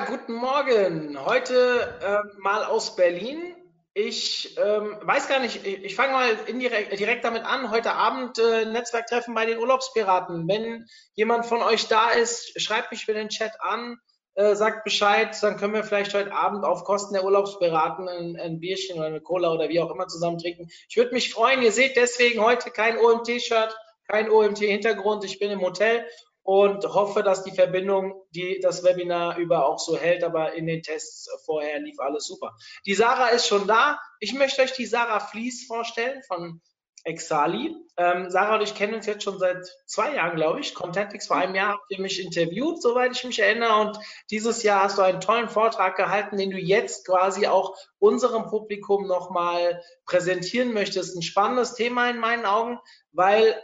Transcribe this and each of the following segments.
Guten Morgen. Heute äh, mal aus Berlin. Ich ähm, weiß gar nicht, ich, ich fange mal indirekt, direkt damit an. Heute Abend äh, Netzwerktreffen bei den Urlaubspiraten. Wenn jemand von euch da ist, schreibt mich für den Chat an, äh, sagt Bescheid, dann können wir vielleicht heute Abend auf Kosten der Urlaubspiraten ein, ein Bierchen oder eine Cola oder wie auch immer zusammen trinken. Ich würde mich freuen. Ihr seht deswegen heute kein OMT-Shirt, kein OMT-Hintergrund. Ich bin im Hotel und hoffe, dass die Verbindung, die das Webinar über auch so hält, aber in den Tests vorher lief alles super. Die Sarah ist schon da. Ich möchte euch die Sarah Fließ vorstellen von Exali. Ähm, Sarah und ich kennen uns jetzt schon seit zwei Jahren, glaube ich. Contentix vor einem Jahr habt ihr mich interviewt, soweit ich mich erinnere. Und dieses Jahr hast du einen tollen Vortrag gehalten, den du jetzt quasi auch unserem Publikum nochmal präsentieren möchtest. Ein spannendes Thema in meinen Augen, weil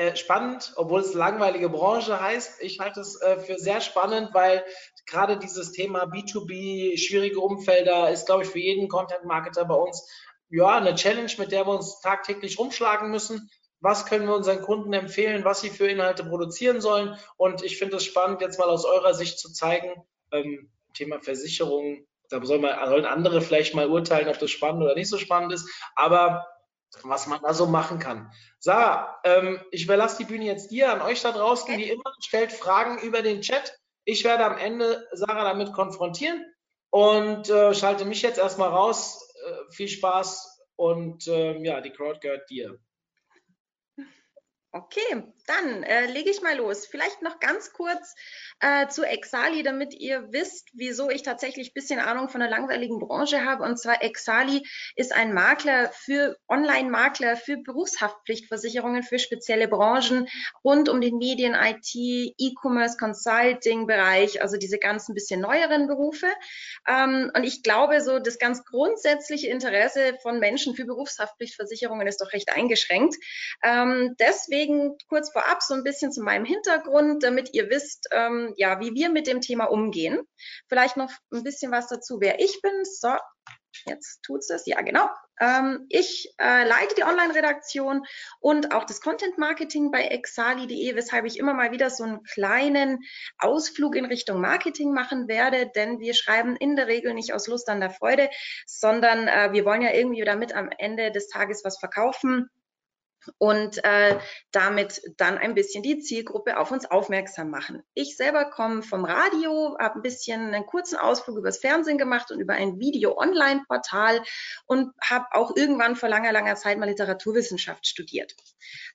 äh, spannend, obwohl es langweilige Branche heißt. Ich halte es äh, für sehr spannend, weil gerade dieses Thema B2B, schwierige Umfelder ist, glaube ich, für jeden Content-Marketer bei uns ja eine Challenge, mit der wir uns tagtäglich rumschlagen müssen. Was können wir unseren Kunden empfehlen, was sie für Inhalte produzieren sollen? Und ich finde es spannend, jetzt mal aus eurer Sicht zu zeigen, ähm, Thema Versicherung, da soll man, sollen andere vielleicht mal urteilen, ob das spannend oder nicht so spannend ist. Aber was man da so machen kann. Sarah, ähm, ich überlasse die Bühne jetzt dir, an euch da draußen, wie immer, stellt Fragen über den Chat. Ich werde am Ende Sarah damit konfrontieren und äh, schalte mich jetzt erstmal raus. Äh, viel Spaß und äh, ja, die Crowd gehört dir. Okay, dann äh, lege ich mal los. Vielleicht noch ganz kurz äh, zu Exali, damit ihr wisst, wieso ich tatsächlich bisschen Ahnung von der langweiligen Branche habe. Und zwar Exali ist ein Makler für Online-Makler für Berufshaftpflichtversicherungen für spezielle Branchen rund um den Medien, IT, E-Commerce, Consulting-Bereich, also diese ganzen bisschen neueren Berufe. Ähm, und ich glaube, so das ganz grundsätzliche Interesse von Menschen für Berufshaftpflichtversicherungen ist doch recht eingeschränkt. Ähm, deswegen deswegen kurz vorab so ein bisschen zu meinem Hintergrund, damit ihr wisst, ähm, ja, wie wir mit dem Thema umgehen. Vielleicht noch ein bisschen was dazu, wer ich bin. So, jetzt tut's es. Ja, genau. Ähm, ich äh, leite die Online-Redaktion und auch das Content-Marketing bei exali.de, weshalb ich immer mal wieder so einen kleinen Ausflug in Richtung Marketing machen werde, denn wir schreiben in der Regel nicht aus Lust an der Freude, sondern äh, wir wollen ja irgendwie damit am Ende des Tages was verkaufen und äh, damit dann ein bisschen die Zielgruppe auf uns aufmerksam machen. Ich selber komme vom Radio, habe ein bisschen einen kurzen Ausflug übers Fernsehen gemacht und über ein Video-Online-Portal und habe auch irgendwann vor langer, langer Zeit mal Literaturwissenschaft studiert.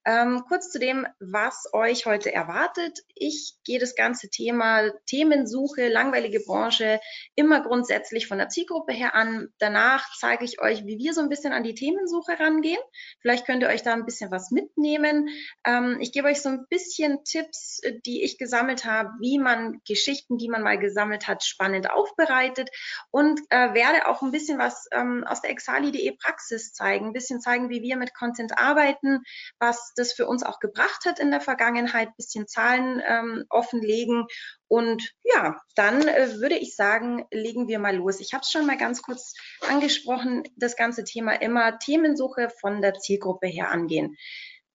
Ähm, kurz zu dem, was euch heute erwartet. Ich gehe das ganze Thema Themensuche, langweilige Branche immer grundsätzlich von der Zielgruppe her an. Danach zeige ich euch, wie wir so ein bisschen an die Themensuche rangehen. Vielleicht könnt ihr euch da ein bisschen was mitnehmen. Ähm, ich gebe euch so ein bisschen Tipps, äh, die ich gesammelt habe, wie man Geschichten, die man mal gesammelt hat, spannend aufbereitet und äh, werde auch ein bisschen was ähm, aus der exali.de Praxis zeigen, ein bisschen zeigen, wie wir mit Content arbeiten, was das für uns auch gebracht hat in der Vergangenheit, ein bisschen Zahlen ähm, offenlegen. Und ja, dann äh, würde ich sagen, legen wir mal los. Ich habe es schon mal ganz kurz angesprochen, das ganze Thema immer Themensuche von der Zielgruppe her angehen.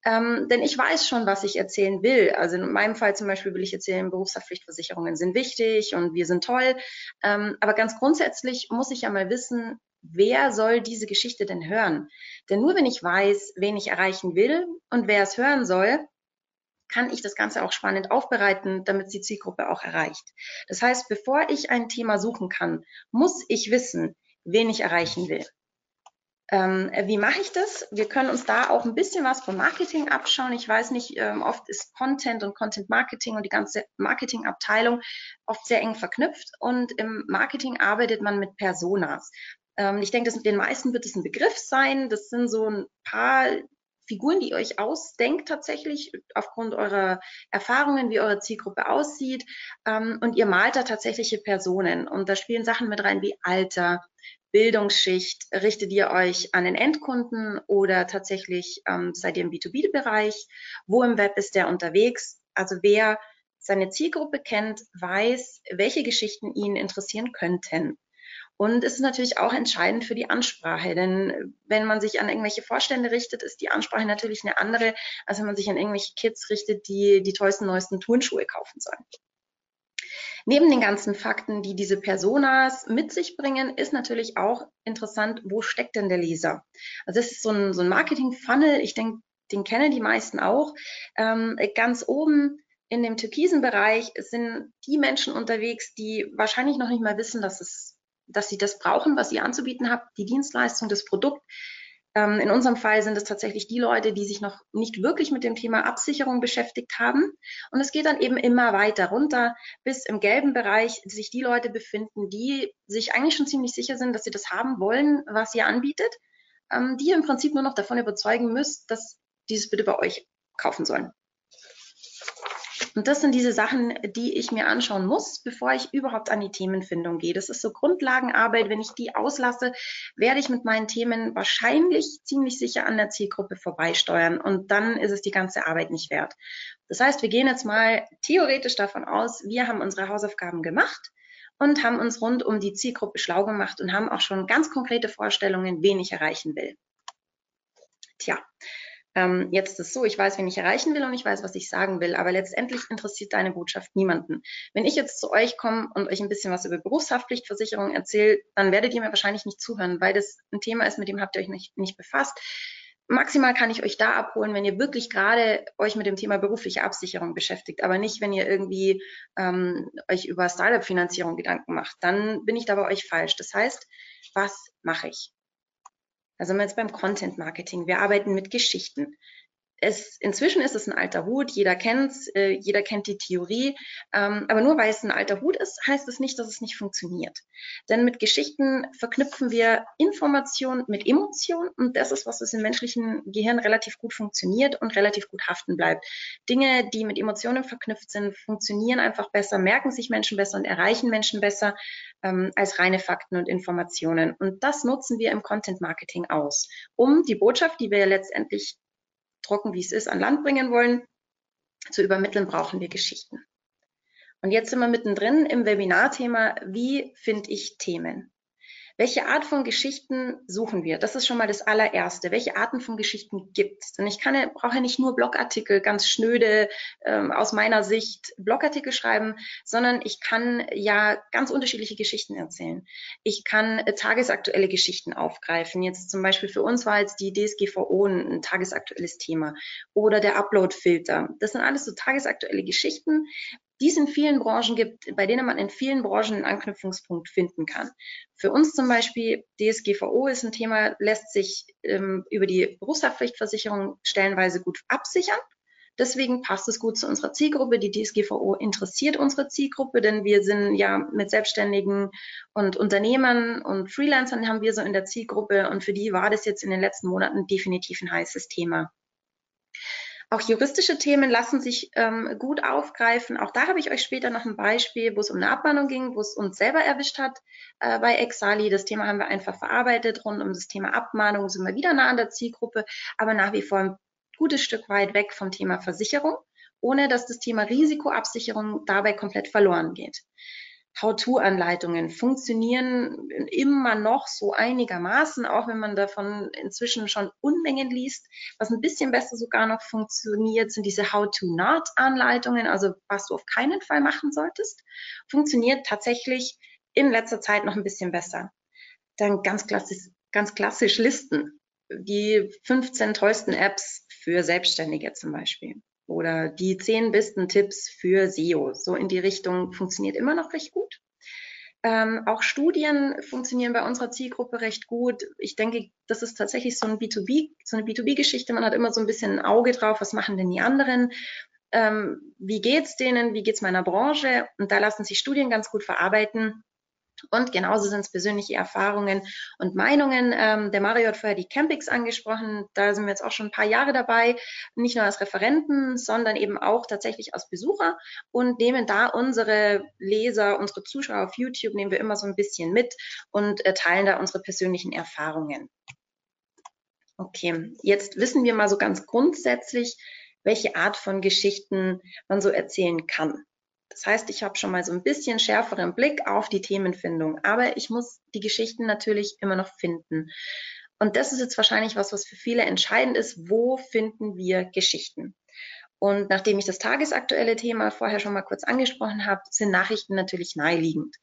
Ähm, denn ich weiß schon, was ich erzählen will. Also in meinem Fall zum Beispiel will ich erzählen, Berufshaftpflichtversicherungen sind wichtig und wir sind toll. Ähm, aber ganz grundsätzlich muss ich ja mal wissen, wer soll diese Geschichte denn hören? Denn nur wenn ich weiß, wen ich erreichen will und wer es hören soll, kann ich das Ganze auch spannend aufbereiten, damit die Zielgruppe auch erreicht. Das heißt, bevor ich ein Thema suchen kann, muss ich wissen, wen ich erreichen will. Ähm, wie mache ich das? Wir können uns da auch ein bisschen was vom Marketing abschauen. Ich weiß nicht, ähm, oft ist Content und Content Marketing und die ganze Marketingabteilung oft sehr eng verknüpft und im Marketing arbeitet man mit Personas. Ähm, ich denke, den meisten wird es ein Begriff sein. Das sind so ein paar Figuren, die ihr euch ausdenkt tatsächlich aufgrund eurer Erfahrungen, wie eure Zielgruppe aussieht. Ähm, und ihr malt da tatsächliche Personen. Und da spielen Sachen mit rein wie Alter, Bildungsschicht? Richtet ihr euch an den Endkunden oder tatsächlich ähm, seid ihr im B2B-Bereich? Wo im Web ist der unterwegs? Also wer seine Zielgruppe kennt, weiß, welche Geschichten ihn interessieren könnten. Und es ist natürlich auch entscheidend für die Ansprache, denn wenn man sich an irgendwelche Vorstände richtet, ist die Ansprache natürlich eine andere, als wenn man sich an irgendwelche Kids richtet, die die tollsten, neuesten Turnschuhe kaufen sollen. Neben den ganzen Fakten, die diese Personas mit sich bringen, ist natürlich auch interessant, wo steckt denn der Leser? Also das ist so ein, so ein Marketing-Funnel, ich denke, den kennen die meisten auch. Ähm, ganz oben in dem türkisen Bereich sind die Menschen unterwegs, die wahrscheinlich noch nicht mal wissen, dass es, dass sie das brauchen, was ihr anzubieten habt, die Dienstleistung, das Produkt. Ähm, in unserem Fall sind es tatsächlich die Leute, die sich noch nicht wirklich mit dem Thema Absicherung beschäftigt haben. Und es geht dann eben immer weiter runter, bis im gelben Bereich sich die Leute befinden, die sich eigentlich schon ziemlich sicher sind, dass sie das haben wollen, was ihr anbietet, ähm, die ihr im Prinzip nur noch davon überzeugen müsst, dass dieses bitte bei euch kaufen sollen. Und das sind diese Sachen, die ich mir anschauen muss, bevor ich überhaupt an die Themenfindung gehe. Das ist so Grundlagenarbeit. Wenn ich die auslasse, werde ich mit meinen Themen wahrscheinlich ziemlich sicher an der Zielgruppe vorbeisteuern. Und dann ist es die ganze Arbeit nicht wert. Das heißt, wir gehen jetzt mal theoretisch davon aus, wir haben unsere Hausaufgaben gemacht und haben uns rund um die Zielgruppe schlau gemacht und haben auch schon ganz konkrete Vorstellungen, wen ich erreichen will. Tja, ähm, jetzt ist es so, ich weiß, wen ich erreichen will und ich weiß, was ich sagen will, aber letztendlich interessiert deine Botschaft niemanden. Wenn ich jetzt zu euch komme und euch ein bisschen was über Berufshaftpflichtversicherung erzähle, dann werdet ihr mir wahrscheinlich nicht zuhören, weil das ein Thema ist, mit dem habt ihr euch nicht, nicht befasst. Maximal kann ich euch da abholen, wenn ihr wirklich gerade euch mit dem Thema berufliche Absicherung beschäftigt, aber nicht, wenn ihr irgendwie ähm, euch über Startup-Finanzierung Gedanken macht. Dann bin ich da bei euch falsch. Das heißt, was mache ich? Also jetzt beim Content Marketing. Wir arbeiten mit Geschichten es, inzwischen ist es ein alter Hut, jeder kennt's, äh, jeder kennt die Theorie, ähm, aber nur weil es ein alter Hut ist, heißt es nicht, dass es nicht funktioniert. Denn mit Geschichten verknüpfen wir Information mit Emotion und das ist, was es im menschlichen Gehirn relativ gut funktioniert und relativ gut haften bleibt. Dinge, die mit Emotionen verknüpft sind, funktionieren einfach besser, merken sich Menschen besser und erreichen Menschen besser ähm, als reine Fakten und Informationen. Und das nutzen wir im Content Marketing aus, um die Botschaft, die wir letztendlich trocken wie es ist, an Land bringen wollen, zu übermitteln, brauchen wir Geschichten. Und jetzt sind wir mittendrin im Webinarthema, wie finde ich Themen? Welche Art von Geschichten suchen wir? Das ist schon mal das allererste. Welche Arten von Geschichten gibt es? Und ich kann, brauche ja nicht nur Blogartikel, ganz schnöde, ähm, aus meiner Sicht Blogartikel schreiben, sondern ich kann ja ganz unterschiedliche Geschichten erzählen. Ich kann äh, tagesaktuelle Geschichten aufgreifen. Jetzt zum Beispiel für uns war jetzt die DSGVO ein, ein tagesaktuelles Thema oder der Uploadfilter. Das sind alles so tagesaktuelle Geschichten, die es in vielen Branchen gibt, bei denen man in vielen Branchen einen Anknüpfungspunkt finden kann. Für uns zum Beispiel DSGVO ist ein Thema, lässt sich ähm, über die Berufshaftpflichtversicherung stellenweise gut absichern. Deswegen passt es gut zu unserer Zielgruppe. Die DSGVO interessiert unsere Zielgruppe, denn wir sind ja mit Selbstständigen und Unternehmern und Freelancern haben wir so in der Zielgruppe und für die war das jetzt in den letzten Monaten definitiv ein heißes Thema. Auch juristische Themen lassen sich ähm, gut aufgreifen. Auch da habe ich euch später noch ein Beispiel, wo es um eine Abmahnung ging, wo es uns selber erwischt hat äh, bei Exali. Das Thema haben wir einfach verarbeitet. Rund um das Thema Abmahnung sind wir wieder nah an der Zielgruppe, aber nach wie vor ein gutes Stück weit weg vom Thema Versicherung, ohne dass das Thema Risikoabsicherung dabei komplett verloren geht. How-to-Anleitungen funktionieren immer noch so einigermaßen, auch wenn man davon inzwischen schon Unmengen liest. Was ein bisschen besser sogar noch funktioniert, sind diese How-to-Not-Anleitungen, also was du auf keinen Fall machen solltest, funktioniert tatsächlich in letzter Zeit noch ein bisschen besser. Dann ganz klassisch, ganz klassisch Listen. Die 15 tollsten Apps für Selbstständige zum Beispiel oder die zehn besten Tipps für SEO. So in die Richtung funktioniert immer noch recht gut. Ähm, auch Studien funktionieren bei unserer Zielgruppe recht gut. Ich denke, das ist tatsächlich so ein B2B, so eine B2B-Geschichte. Man hat immer so ein bisschen ein Auge drauf, was machen denn die anderen? Ähm, wie geht's denen? Wie geht's meiner Branche? Und da lassen sich Studien ganz gut verarbeiten. Und genauso sind es persönliche Erfahrungen und Meinungen. Ähm, der Mario hat vorher die Campings angesprochen. Da sind wir jetzt auch schon ein paar Jahre dabei, nicht nur als Referenten, sondern eben auch tatsächlich als Besucher und nehmen da unsere Leser, unsere Zuschauer auf YouTube, nehmen wir immer so ein bisschen mit und äh, teilen da unsere persönlichen Erfahrungen. Okay, jetzt wissen wir mal so ganz grundsätzlich, welche Art von Geschichten man so erzählen kann. Das heißt, ich habe schon mal so ein bisschen schärferen Blick auf die Themenfindung, aber ich muss die Geschichten natürlich immer noch finden. Und das ist jetzt wahrscheinlich was, was für viele entscheidend ist. Wo finden wir Geschichten? Und nachdem ich das tagesaktuelle Thema vorher schon mal kurz angesprochen habe, sind Nachrichten natürlich naheliegend.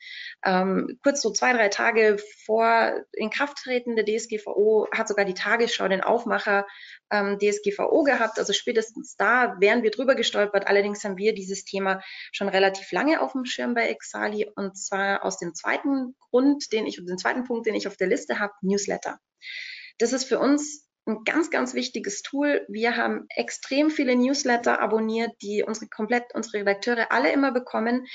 Ähm, kurz so zwei, drei Tage vor Inkrafttreten der DSGVO hat sogar die Tagesschau den Aufmacher ähm, DSGVO gehabt. Also spätestens da wären wir drüber gestolpert. Allerdings haben wir dieses Thema schon relativ lange auf dem Schirm bei Exali und zwar aus dem zweiten Grund, den ich, den zweiten Punkt, den ich auf der Liste habe, Newsletter. Das ist für uns ein ganz, ganz wichtiges Tool. Wir haben extrem viele Newsletter abonniert, die unsere komplett, unsere Redakteure alle immer bekommen.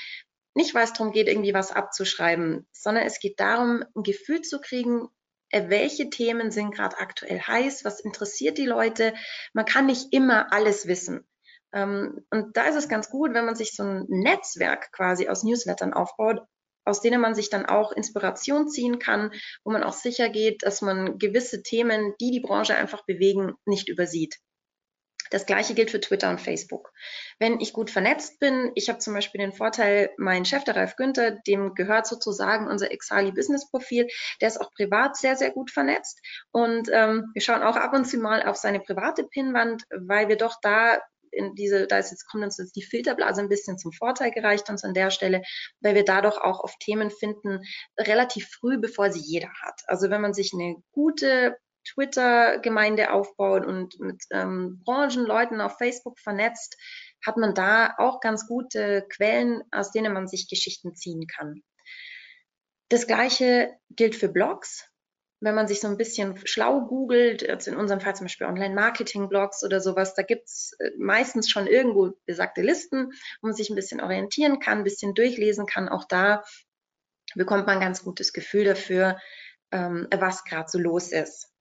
Nicht, weil es darum geht, irgendwie was abzuschreiben, sondern es geht darum, ein Gefühl zu kriegen, äh, welche Themen sind gerade aktuell heiß, was interessiert die Leute. Man kann nicht immer alles wissen. Ähm, und da ist es ganz gut, wenn man sich so ein Netzwerk quasi aus Newslettern aufbaut, aus denen man sich dann auch Inspiration ziehen kann, wo man auch sicher geht, dass man gewisse Themen, die die Branche einfach bewegen, nicht übersieht. Das gleiche gilt für Twitter und Facebook. Wenn ich gut vernetzt bin, ich habe zum Beispiel den Vorteil, mein Chef, der Ralf Günther, dem gehört sozusagen unser Exali Business Profil, der ist auch privat sehr, sehr gut vernetzt. Und ähm, wir schauen auch ab und zu mal auf seine private Pinnwand, weil wir doch da in diese, da ist jetzt, kommt uns jetzt die Filterblase ein bisschen zum Vorteil gereicht uns an der Stelle, weil wir dadurch auch auf Themen finden, relativ früh, bevor sie jeder hat. Also wenn man sich eine gute Twitter-Gemeinde aufbaut und mit ähm, Branchenleuten auf Facebook vernetzt, hat man da auch ganz gute Quellen, aus denen man sich Geschichten ziehen kann. Das gleiche gilt für Blogs wenn man sich so ein bisschen schlau googelt, jetzt in unserem Fall zum Beispiel Online-Marketing-Blogs oder sowas, da gibt's äh, meistens schon irgendwo besagte Listen, wo man sich ein bisschen orientieren kann, ein bisschen durchlesen kann. Auch da bekommt man ein ganz gutes Gefühl dafür, ähm, was gerade so los ist.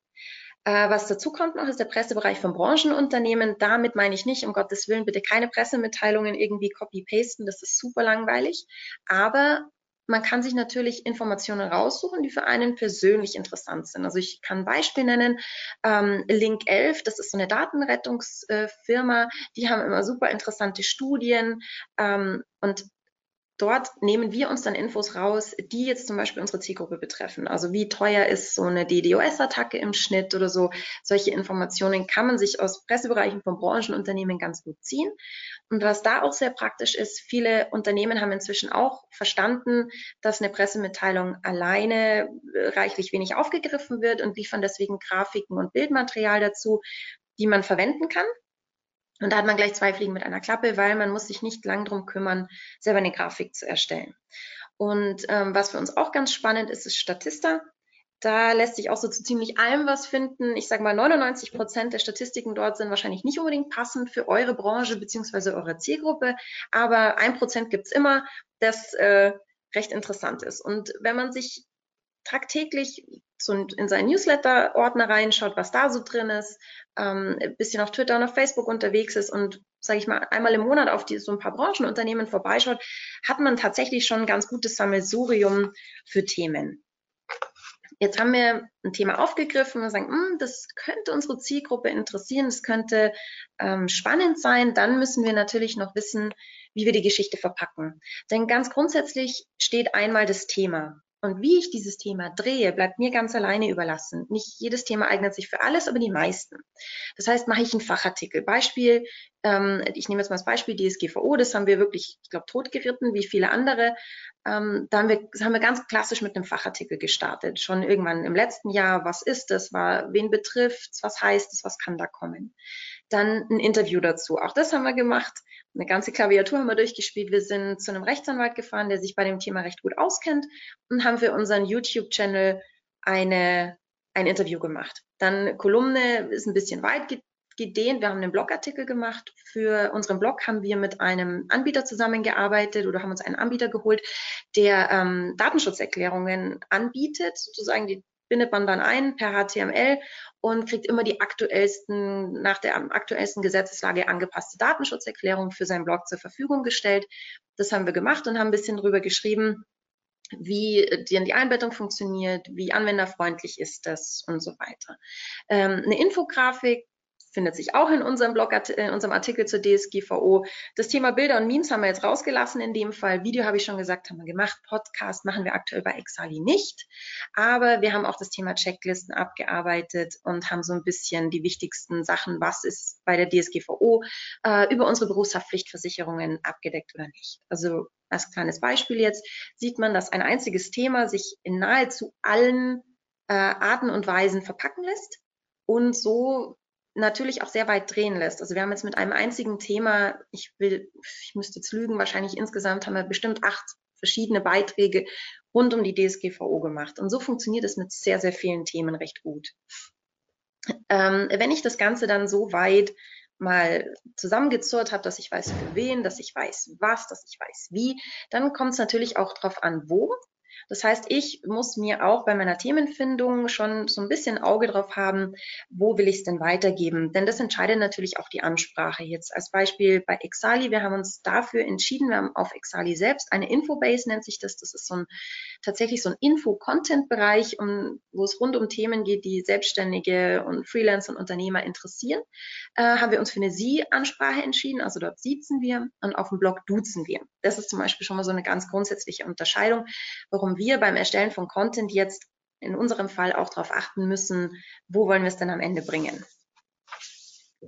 Äh, was dazu kommt noch, ist der Pressebereich von Branchenunternehmen. Damit meine ich nicht, um Gottes Willen, bitte keine Pressemitteilungen irgendwie copy-pasten, das ist super langweilig. Aber man kann sich natürlich Informationen raussuchen, die für einen persönlich interessant sind. Also ich kann ein Beispiel nennen. Ähm, Link 11, das ist so eine Datenrettungsfirma, die haben immer super interessante Studien ähm, und dort nehmen wir uns dann Infos raus, die jetzt zum Beispiel unsere Zielgruppe betreffen. Also wie teuer ist so eine DDoS-Attacke im Schnitt oder so. Solche Informationen kann man sich aus Pressebereichen von Branchenunternehmen ganz gut ziehen. Und was da auch sehr praktisch ist, viele Unternehmen haben inzwischen auch verstanden, dass eine Pressemitteilung alleine reichlich wenig aufgegriffen wird und liefern deswegen Grafiken und Bildmaterial dazu, die man verwenden kann. Und da hat man gleich zwei Fliegen mit einer Klappe, weil man muss sich nicht lang drum kümmern, selber eine Grafik zu erstellen. Und ähm, was für uns auch ganz spannend ist, ist Statista. Da lässt sich auch so zu ziemlich allem was finden. Ich sage mal, 99 Prozent der Statistiken dort sind wahrscheinlich nicht unbedingt passend für eure Branche beziehungsweise eure Zielgruppe, aber ein Prozent gibt's immer, das äh, recht interessant ist. Und wenn man sich tagtäglich so in seinen Newsletter-Ordner reinschaut, was da so drin ist, ähm, ein bisschen auf Twitter und auf Facebook unterwegs ist und, sage ich mal, einmal im Monat auf die, so ein paar Branchenunternehmen vorbeischaut, hat man tatsächlich schon ein ganz gutes Sammelsurium für Themen. Jetzt haben wir ein Thema aufgegriffen und sagen, hm, das könnte unsere Zielgruppe interessieren, das könnte ähm, spannend sein. Dann müssen wir natürlich noch wissen, wie wir die Geschichte verpacken. Denn ganz grundsätzlich steht einmal das Thema. Und wie ich dieses Thema drehe, bleibt mir ganz alleine überlassen. Nicht jedes Thema eignet sich für alles, aber die meisten. Das heißt, mache ich einen Fachartikel. Beispiel, ähm, ich nehme jetzt mal das Beispiel DSGVO, das haben wir wirklich, ich glaube, totgeritten, wie viele andere. Ähm, da haben wir, haben wir ganz klassisch mit einem Fachartikel gestartet. Schon irgendwann im letzten Jahr, was ist das, war, wen betrifft was heißt es, was kann da kommen. Dann ein Interview dazu. Auch das haben wir gemacht. Eine ganze Klaviatur haben wir durchgespielt. Wir sind zu einem Rechtsanwalt gefahren, der sich bei dem Thema recht gut auskennt und haben für unseren YouTube-Channel eine, ein Interview gemacht. Dann Kolumne ist ein bisschen weit gedehnt. Wir haben einen Blogartikel gemacht. Für unseren Blog haben wir mit einem Anbieter zusammengearbeitet oder haben uns einen Anbieter geholt, der ähm, Datenschutzerklärungen anbietet. Sozusagen, die bindet man dann ein per HTML und kriegt immer die aktuellsten, nach der aktuellsten Gesetzeslage angepasste Datenschutzerklärung für seinen Blog zur Verfügung gestellt. Das haben wir gemacht und haben ein bisschen drüber geschrieben, wie die, die Einbettung funktioniert, wie anwenderfreundlich ist das und so weiter. Ähm, eine Infografik findet sich auch in unserem Blog, in unserem Artikel zur DSGVO. Das Thema Bilder und Memes haben wir jetzt rausgelassen in dem Fall. Video habe ich schon gesagt, haben wir gemacht. Podcast machen wir aktuell bei Exali nicht. Aber wir haben auch das Thema Checklisten abgearbeitet und haben so ein bisschen die wichtigsten Sachen, was ist bei der DSGVO äh, über unsere Berufshaftpflichtversicherungen abgedeckt oder nicht. Also als kleines Beispiel jetzt sieht man, dass ein einziges Thema sich in nahezu allen äh, Arten und Weisen verpacken lässt und so natürlich auch sehr weit drehen lässt. Also wir haben jetzt mit einem einzigen Thema, ich will, ich müsste jetzt lügen, wahrscheinlich insgesamt haben wir bestimmt acht verschiedene Beiträge rund um die DSGVO gemacht. Und so funktioniert es mit sehr, sehr vielen Themen recht gut. Ähm, wenn ich das Ganze dann so weit mal zusammengezurrt habe, dass ich weiß für wen, dass ich weiß was, dass ich weiß wie, dann kommt es natürlich auch darauf an, wo das heißt, ich muss mir auch bei meiner Themenfindung schon so ein bisschen Auge drauf haben, wo will ich es denn weitergeben? Denn das entscheidet natürlich auch die Ansprache. Jetzt als Beispiel bei Exali, wir haben uns dafür entschieden, wir haben auf Exali selbst eine Infobase nennt sich das. Das ist so ein tatsächlich so ein Info-Content-Bereich, um, wo es rund um Themen geht, die Selbstständige und Freelancer und Unternehmer interessieren. Äh, haben wir uns für eine Sie-Ansprache entschieden, also dort siezen wir und auf dem Blog duzen wir. Das ist zum Beispiel schon mal so eine ganz grundsätzliche Unterscheidung, warum wir beim Erstellen von Content jetzt in unserem Fall auch darauf achten müssen, wo wollen wir es denn am Ende bringen.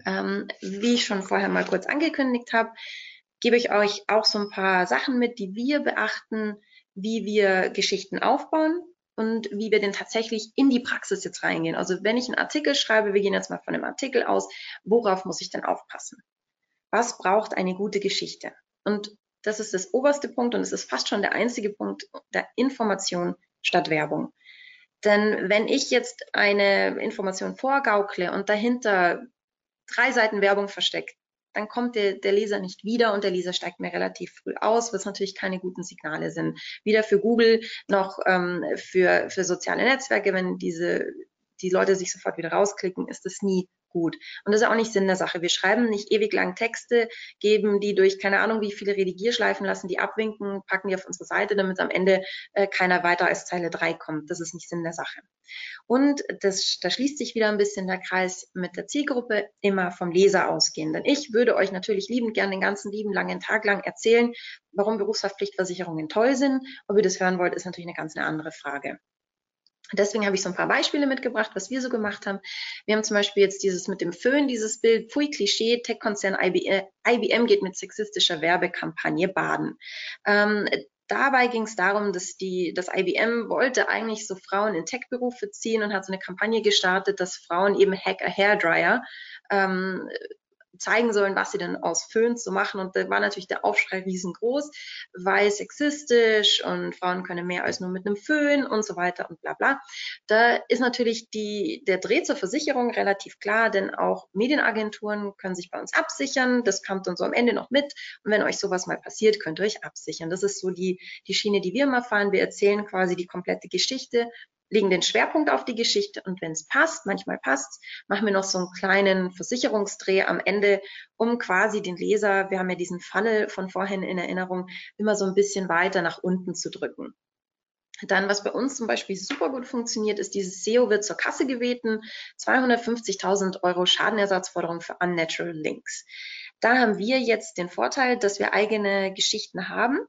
Ähm, wie ich schon vorher mal kurz angekündigt habe, gebe ich euch auch so ein paar Sachen mit, die wir beachten, wie wir Geschichten aufbauen und wie wir denn tatsächlich in die Praxis jetzt reingehen. Also wenn ich einen Artikel schreibe, wir gehen jetzt mal von einem Artikel aus, worauf muss ich denn aufpassen? Was braucht eine gute Geschichte? Und das ist das oberste Punkt und es ist fast schon der einzige Punkt der Information statt Werbung. Denn wenn ich jetzt eine Information vorgaukle und dahinter drei Seiten Werbung versteckt, dann kommt der, der Leser nicht wieder und der Leser steigt mir relativ früh aus, was natürlich keine guten Signale sind. Weder für Google noch ähm, für, für soziale Netzwerke, wenn diese die Leute sich sofort wieder rausklicken, ist es nie gut. Und das ist auch nicht Sinn der Sache. Wir schreiben nicht ewig lang Texte, geben die durch keine Ahnung wie viele Redigierschleifen, lassen die abwinken, packen die auf unsere Seite, damit am Ende äh, keiner weiter als Zeile 3 kommt. Das ist nicht Sinn der Sache. Und das, da schließt sich wieder ein bisschen der Kreis mit der Zielgruppe, immer vom Leser ausgehen. Denn ich würde euch natürlich liebend gern den ganzen lieben langen Tag lang erzählen, warum Berufshaftpflichtversicherungen toll sind. Ob ihr das hören wollt, ist natürlich eine ganz eine andere Frage. Deswegen habe ich so ein paar Beispiele mitgebracht, was wir so gemacht haben. Wir haben zum Beispiel jetzt dieses mit dem Föhn, dieses Bild, Pfui Klischee, Tech-Konzern IBM geht mit sexistischer Werbekampagne baden. Ähm, dabei ging es darum, dass die, das IBM wollte eigentlich so Frauen in Tech-Berufe ziehen und hat so eine Kampagne gestartet, dass Frauen eben Hack a Hairdryer ähm, zeigen sollen, was sie denn aus Föhn zu machen. Und da war natürlich der Aufschrei riesengroß, weil sexistisch und Frauen können mehr als nur mit einem Föhn und so weiter und bla bla. Da ist natürlich die, der Dreh zur Versicherung relativ klar, denn auch Medienagenturen können sich bei uns absichern. Das kommt dann so am Ende noch mit. Und wenn euch sowas mal passiert, könnt ihr euch absichern. Das ist so die, die Schiene, die wir immer fahren. Wir erzählen quasi die komplette Geschichte legen den Schwerpunkt auf die Geschichte und wenn es passt, manchmal passt, machen wir noch so einen kleinen Versicherungsdreh am Ende, um quasi den Leser, wir haben ja diesen Funnel von vorhin in Erinnerung, immer so ein bisschen weiter nach unten zu drücken. Dann, was bei uns zum Beispiel super gut funktioniert, ist dieses SEO wird zur Kasse gebeten, 250.000 Euro Schadenersatzforderung für Unnatural Links. Da haben wir jetzt den Vorteil, dass wir eigene Geschichten haben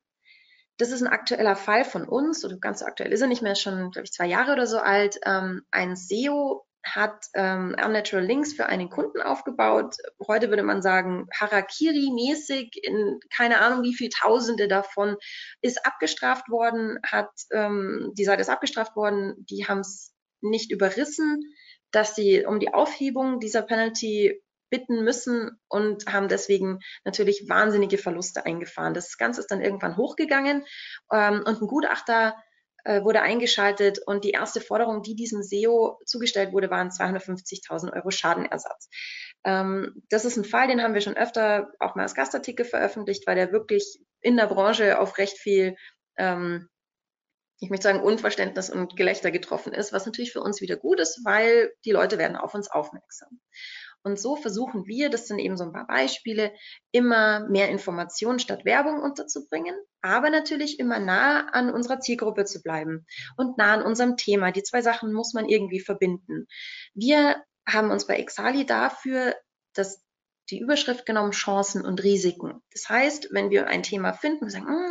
das ist ein aktueller Fall von uns, oder ganz aktuell ist er nicht mehr, schon, glaube ich, zwei Jahre oder so alt. Ähm, ein SEO hat ähm, Unnatural Links für einen Kunden aufgebaut. Heute würde man sagen, Harakiri-mäßig, in keine Ahnung wie viel Tausende davon, ist abgestraft worden, hat, ähm, die Seite ist abgestraft worden, die haben es nicht überrissen, dass sie um die Aufhebung dieser Penalty bitten müssen und haben deswegen natürlich wahnsinnige Verluste eingefahren. Das Ganze ist dann irgendwann hochgegangen ähm, und ein Gutachter äh, wurde eingeschaltet und die erste Forderung, die diesem SEO zugestellt wurde, waren 250.000 Euro Schadenersatz. Ähm, das ist ein Fall, den haben wir schon öfter auch mal als Gastartikel veröffentlicht, weil der wirklich in der Branche auf recht viel ähm, ich möchte sagen, Unverständnis und Gelächter getroffen ist, was natürlich für uns wieder gut ist, weil die Leute werden auf uns aufmerksam. Und so versuchen wir, das sind eben so ein paar Beispiele, immer mehr Informationen statt Werbung unterzubringen, aber natürlich immer nah an unserer Zielgruppe zu bleiben und nah an unserem Thema. Die zwei Sachen muss man irgendwie verbinden. Wir haben uns bei Exali dafür das die Überschrift genommen Chancen und Risiken. Das heißt, wenn wir ein Thema finden und sagen, hm,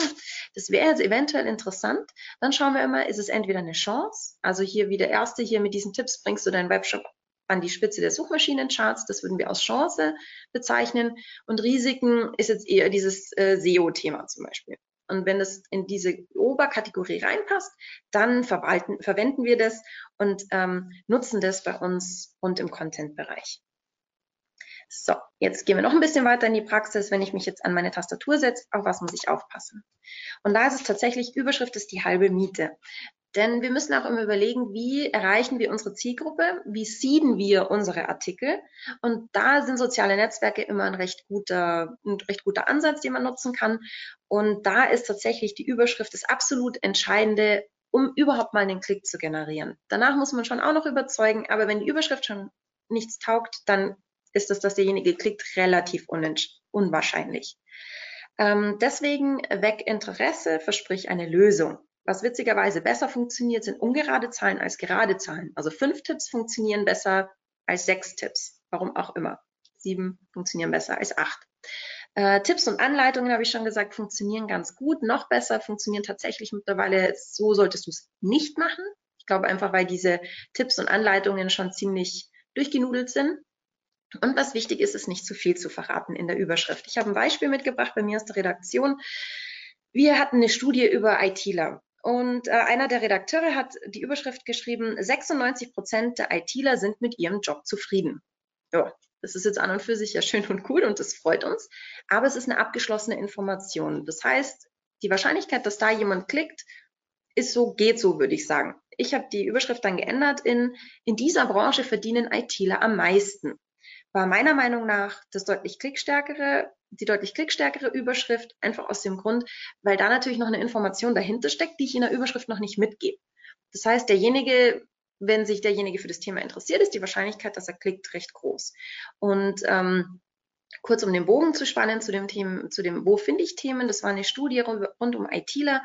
das wäre jetzt eventuell interessant, dann schauen wir immer, ist es entweder eine Chance, also hier wie der erste hier mit diesen Tipps bringst du deinen Webshop an die Spitze der Suchmaschinencharts. Das würden wir als Chance bezeichnen. Und Risiken ist jetzt eher dieses äh, SEO-Thema zum Beispiel. Und wenn es in diese Oberkategorie reinpasst, dann verwalten, verwenden wir das und ähm, nutzen das bei uns und im Content-Bereich. So, jetzt gehen wir noch ein bisschen weiter in die Praxis. Wenn ich mich jetzt an meine Tastatur setze, auf was muss ich aufpassen? Und da ist es tatsächlich, Überschrift ist die halbe Miete. Denn wir müssen auch immer überlegen, wie erreichen wir unsere Zielgruppe, wie seeden wir unsere Artikel. Und da sind soziale Netzwerke immer ein recht guter, ein recht guter Ansatz, den man nutzen kann. Und da ist tatsächlich die Überschrift das absolut Entscheidende, um überhaupt mal einen Klick zu generieren. Danach muss man schon auch noch überzeugen, aber wenn die Überschrift schon nichts taugt, dann ist es, dass derjenige klickt, relativ unwahrscheinlich. Ähm, deswegen weg Interesse, versprich eine Lösung. Was witzigerweise besser funktioniert, sind ungerade Zahlen als gerade Zahlen. Also fünf Tipps funktionieren besser als sechs Tipps. Warum auch immer. Sieben funktionieren besser als acht. Äh, Tipps und Anleitungen, habe ich schon gesagt, funktionieren ganz gut. Noch besser funktionieren tatsächlich mittlerweile, so solltest du es nicht machen. Ich glaube einfach, weil diese Tipps und Anleitungen schon ziemlich durchgenudelt sind. Und was wichtig ist, ist nicht zu viel zu verraten in der Überschrift. Ich habe ein Beispiel mitgebracht bei mir aus der Redaktion. Wir hatten eine Studie über ITler. Und äh, einer der Redakteure hat die Überschrift geschrieben, 96 Prozent der ITler sind mit ihrem Job zufrieden. Ja, das ist jetzt an und für sich ja schön und cool und das freut uns. Aber es ist eine abgeschlossene Information. Das heißt, die Wahrscheinlichkeit, dass da jemand klickt, ist so, geht so, würde ich sagen. Ich habe die Überschrift dann geändert in, in dieser Branche verdienen ITler am meisten. War meiner Meinung nach das deutlich klickstärkere die deutlich klickstärkere Überschrift, einfach aus dem Grund, weil da natürlich noch eine Information dahinter steckt, die ich in der Überschrift noch nicht mitgebe. Das heißt, derjenige, wenn sich derjenige für das Thema interessiert, ist die Wahrscheinlichkeit, dass er klickt, recht groß. Und ähm, kurz um den Bogen zu spannen zu dem Thema, zu dem Wo finde ich Themen, das war eine Studie rund um ITler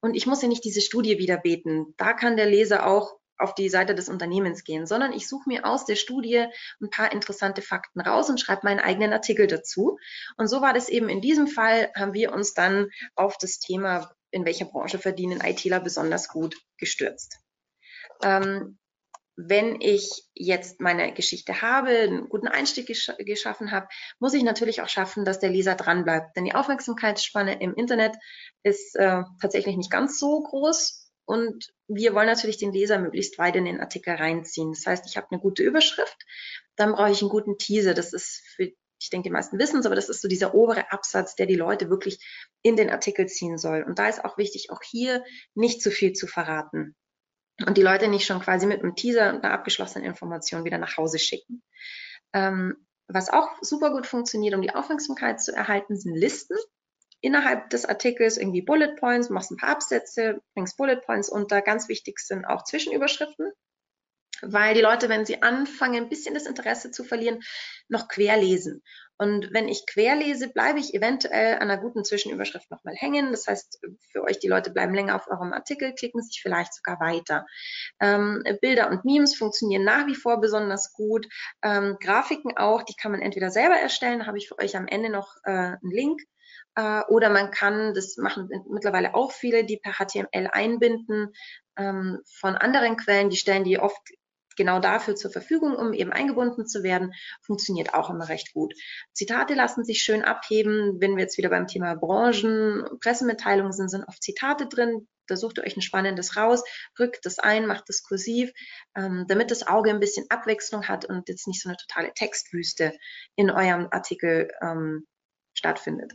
und ich muss ja nicht diese Studie wieder beten. Da kann der Leser auch auf die Seite des Unternehmens gehen, sondern ich suche mir aus der Studie ein paar interessante Fakten raus und schreibe meinen eigenen Artikel dazu. Und so war das eben in diesem Fall, haben wir uns dann auf das Thema, in welcher Branche verdienen ITler besonders gut gestürzt. Ähm, wenn ich jetzt meine Geschichte habe, einen guten Einstieg gesch geschaffen habe, muss ich natürlich auch schaffen, dass der Leser dranbleibt. Denn die Aufmerksamkeitsspanne im Internet ist äh, tatsächlich nicht ganz so groß und wir wollen natürlich den Leser möglichst weit in den Artikel reinziehen. Das heißt, ich habe eine gute Überschrift, dann brauche ich einen guten Teaser. Das ist für, ich denke, die meisten wissen es, aber das ist so dieser obere Absatz, der die Leute wirklich in den Artikel ziehen soll. Und da ist auch wichtig, auch hier nicht zu viel zu verraten. Und die Leute nicht schon quasi mit einem Teaser und einer abgeschlossenen Information wieder nach Hause schicken. Ähm, was auch super gut funktioniert, um die Aufmerksamkeit zu erhalten, sind Listen innerhalb des Artikels irgendwie Bullet Points, machst ein paar Absätze, bringst Bullet Points unter. Ganz wichtig sind auch Zwischenüberschriften, weil die Leute, wenn sie anfangen, ein bisschen das Interesse zu verlieren, noch querlesen. Und wenn ich querlese, bleibe ich eventuell an einer guten Zwischenüberschrift nochmal hängen. Das heißt, für euch, die Leute bleiben länger auf eurem Artikel, klicken sich vielleicht sogar weiter. Ähm, Bilder und Memes funktionieren nach wie vor besonders gut. Ähm, Grafiken auch, die kann man entweder selber erstellen, habe ich für euch am Ende noch äh, einen Link äh, oder man kann, das machen mittlerweile auch viele, die per HTML einbinden ähm, von anderen Quellen, die stellen die oft genau dafür zur Verfügung, um eben eingebunden zu werden, funktioniert auch immer recht gut. Zitate lassen sich schön abheben. Wenn wir jetzt wieder beim Thema Branchen, Pressemitteilungen sind, sind oft Zitate drin. Da sucht ihr euch ein spannendes raus, rückt das ein, macht das kursiv, ähm, damit das Auge ein bisschen Abwechslung hat und jetzt nicht so eine totale Textwüste in eurem Artikel ähm, stattfindet.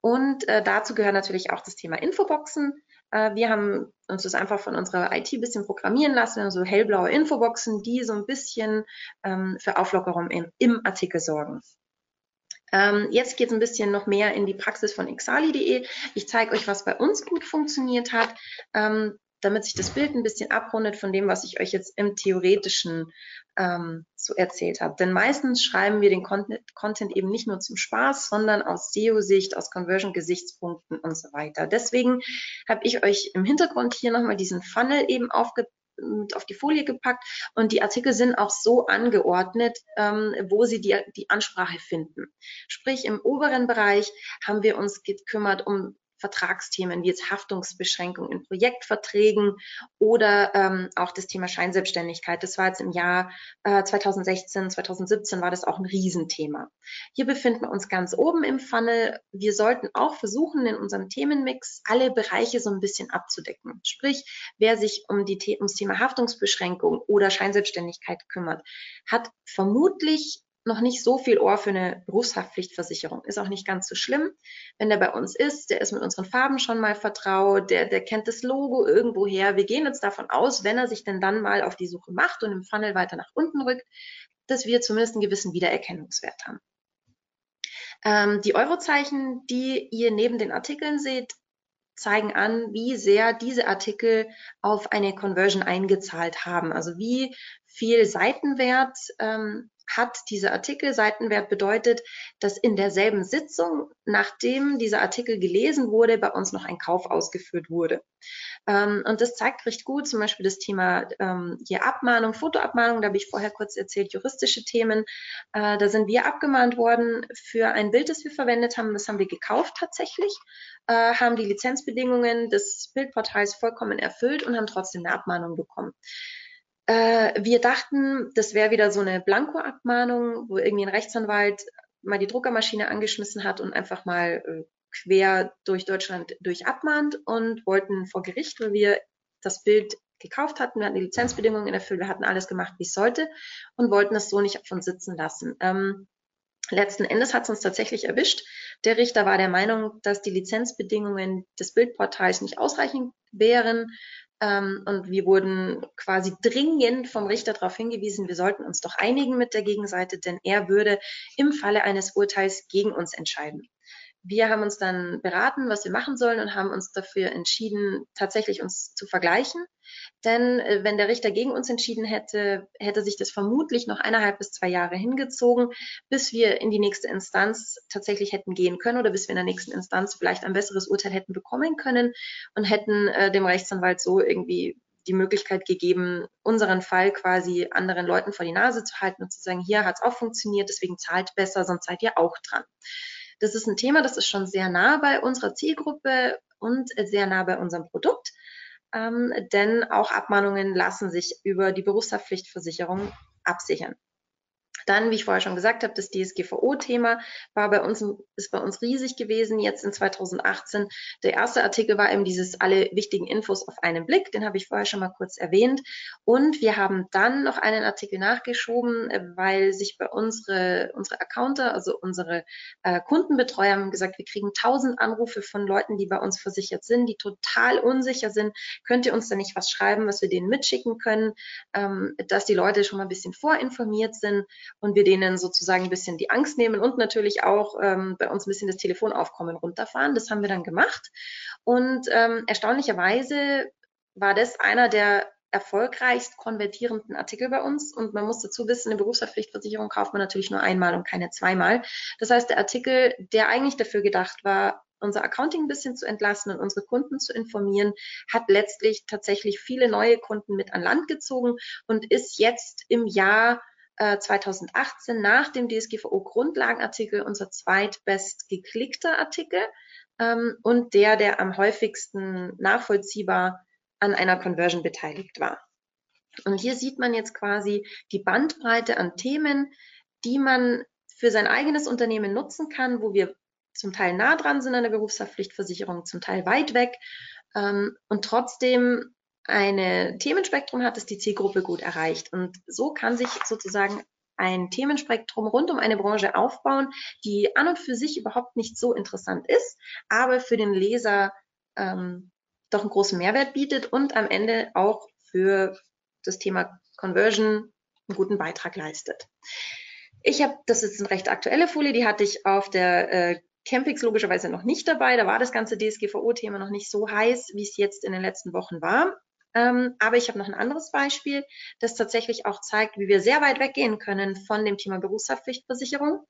Und äh, dazu gehört natürlich auch das Thema Infoboxen. Äh, wir haben uns das einfach von unserer IT ein bisschen programmieren lassen, also hellblaue Infoboxen, die so ein bisschen ähm, für Auflockerung im, im Artikel sorgen. Ähm, jetzt geht es ein bisschen noch mehr in die Praxis von exali.de. Ich zeige euch, was bei uns gut funktioniert hat. Ähm, damit sich das Bild ein bisschen abrundet von dem, was ich euch jetzt im Theoretischen ähm, so erzählt habe. Denn meistens schreiben wir den Content, eben nicht nur zum Spaß, sondern aus SEO-Sicht, aus Conversion-Gesichtspunkten und so weiter. Deswegen habe ich euch im Hintergrund hier nochmal diesen Funnel eben aufge mit auf die Folie gepackt und die Artikel sind auch so angeordnet, ähm, wo sie die, die Ansprache finden. Sprich, im oberen Bereich haben wir uns gekümmert um Vertragsthemen wie jetzt Haftungsbeschränkung in Projektverträgen oder ähm, auch das Thema Scheinselbstständigkeit. Das war jetzt im Jahr äh, 2016, 2017 war das auch ein Riesenthema. Hier befinden wir uns ganz oben im Funnel. Wir sollten auch versuchen, in unserem Themenmix alle Bereiche so ein bisschen abzudecken. Sprich, wer sich um die, ums Thema Haftungsbeschränkung oder Scheinselbstständigkeit kümmert, hat vermutlich noch nicht so viel Ohr für eine Berufshaftpflichtversicherung. Ist auch nicht ganz so schlimm. Wenn der bei uns ist, der ist mit unseren Farben schon mal vertraut, der, der kennt das Logo irgendwo her. Wir gehen jetzt davon aus, wenn er sich denn dann mal auf die Suche macht und im Funnel weiter nach unten rückt, dass wir zumindest einen gewissen Wiedererkennungswert haben. Ähm, die Eurozeichen, die ihr neben den Artikeln seht, zeigen an, wie sehr diese Artikel auf eine Conversion eingezahlt haben. Also wie viel Seitenwert ähm, hat dieser Artikel Seitenwert bedeutet, dass in derselben Sitzung, nachdem dieser Artikel gelesen wurde, bei uns noch ein Kauf ausgeführt wurde. Ähm, und das zeigt recht gut zum Beispiel das Thema ähm, hier Abmahnung, Fotoabmahnung, da habe ich vorher kurz erzählt, juristische Themen. Äh, da sind wir abgemahnt worden für ein Bild, das wir verwendet haben. Das haben wir gekauft tatsächlich, äh, haben die Lizenzbedingungen des Bildportals vollkommen erfüllt und haben trotzdem eine Abmahnung bekommen. Äh, wir dachten, das wäre wieder so eine Blanko-Abmahnung, wo irgendwie ein Rechtsanwalt mal die Druckermaschine angeschmissen hat und einfach mal äh, quer durch Deutschland durch abmahnt und wollten vor Gericht, weil wir das Bild gekauft hatten, wir hatten die Lizenzbedingungen erfüllt, wir hatten alles gemacht, wie es sollte und wollten es so nicht von sitzen lassen. Ähm, letzten Endes hat es uns tatsächlich erwischt. Der Richter war der Meinung, dass die Lizenzbedingungen des Bildportals nicht ausreichend wären. Ähm, und wir wurden quasi dringend vom Richter darauf hingewiesen, wir sollten uns doch einigen mit der Gegenseite, denn er würde im Falle eines Urteils gegen uns entscheiden wir haben uns dann beraten, was wir machen sollen und haben uns dafür entschieden, tatsächlich uns zu vergleichen. Denn äh, wenn der Richter gegen uns entschieden hätte, hätte sich das vermutlich noch eineinhalb bis zwei Jahre hingezogen, bis wir in die nächste Instanz tatsächlich hätten gehen können oder bis wir in der nächsten Instanz vielleicht ein besseres Urteil hätten bekommen können und hätten äh, dem Rechtsanwalt so irgendwie die Möglichkeit gegeben, unseren Fall quasi anderen Leuten vor die Nase zu halten und zu sagen, hier hat es auch funktioniert, deswegen zahlt besser, sonst seid ihr auch dran. Das ist ein Thema, das ist schon sehr nah bei unserer Zielgruppe und sehr nah bei unserem Produkt. Ähm, denn auch Abmahnungen lassen sich über die Berufshaftpflichtversicherung absichern. Dann, wie ich vorher schon gesagt habe, das DSGVO-Thema war bei uns, ist bei uns riesig gewesen, jetzt in 2018. Der erste Artikel war eben dieses alle wichtigen Infos auf einen Blick, den habe ich vorher schon mal kurz erwähnt. Und wir haben dann noch einen Artikel nachgeschoben, äh, weil sich bei unsere, unsere Accounter, also unsere äh, Kundenbetreuer haben gesagt, wir kriegen tausend Anrufe von Leuten, die bei uns versichert sind, die total unsicher sind. Könnt ihr uns da nicht was schreiben, was wir denen mitschicken können, ähm, dass die Leute schon mal ein bisschen vorinformiert sind und wir denen sozusagen ein bisschen die Angst nehmen und natürlich auch ähm, bei uns ein bisschen das Telefonaufkommen runterfahren. Das haben wir dann gemacht. Und ähm, erstaunlicherweise war das einer der erfolgreichst konvertierenden Artikel bei uns. Und man muss dazu wissen, eine Berufshaftpflichtversicherung kauft man natürlich nur einmal und keine zweimal. Das heißt, der Artikel, der eigentlich dafür gedacht war, unser Accounting ein bisschen zu entlassen und unsere Kunden zu informieren, hat letztlich tatsächlich viele neue Kunden mit an Land gezogen und ist jetzt im Jahr 2018 äh, nach dem DSGVO-Grundlagenartikel unser zweitbest geklickter Artikel ähm, und der, der am häufigsten nachvollziehbar an einer Conversion beteiligt war. Und hier sieht man jetzt quasi die Bandbreite an Themen, die man für sein eigenes Unternehmen nutzen kann, wo wir zum Teil nah dran sind an der Berufshaftpflichtversicherung, zum Teil weit weg ähm, und trotzdem eine Themenspektrum hat, das die Zielgruppe gut erreicht. Und so kann sich sozusagen ein Themenspektrum rund um eine Branche aufbauen, die an und für sich überhaupt nicht so interessant ist, aber für den Leser ähm, doch einen großen Mehrwert bietet und am Ende auch für das Thema Conversion einen guten Beitrag leistet. Ich habe, das ist eine recht aktuelle Folie, die hatte ich auf der äh, Campix logischerweise noch nicht dabei. Da war das ganze DSGVO-Thema noch nicht so heiß, wie es jetzt in den letzten Wochen war. Ähm, aber ich habe noch ein anderes Beispiel, das tatsächlich auch zeigt, wie wir sehr weit weggehen können von dem Thema Berufshaftpflichtversicherung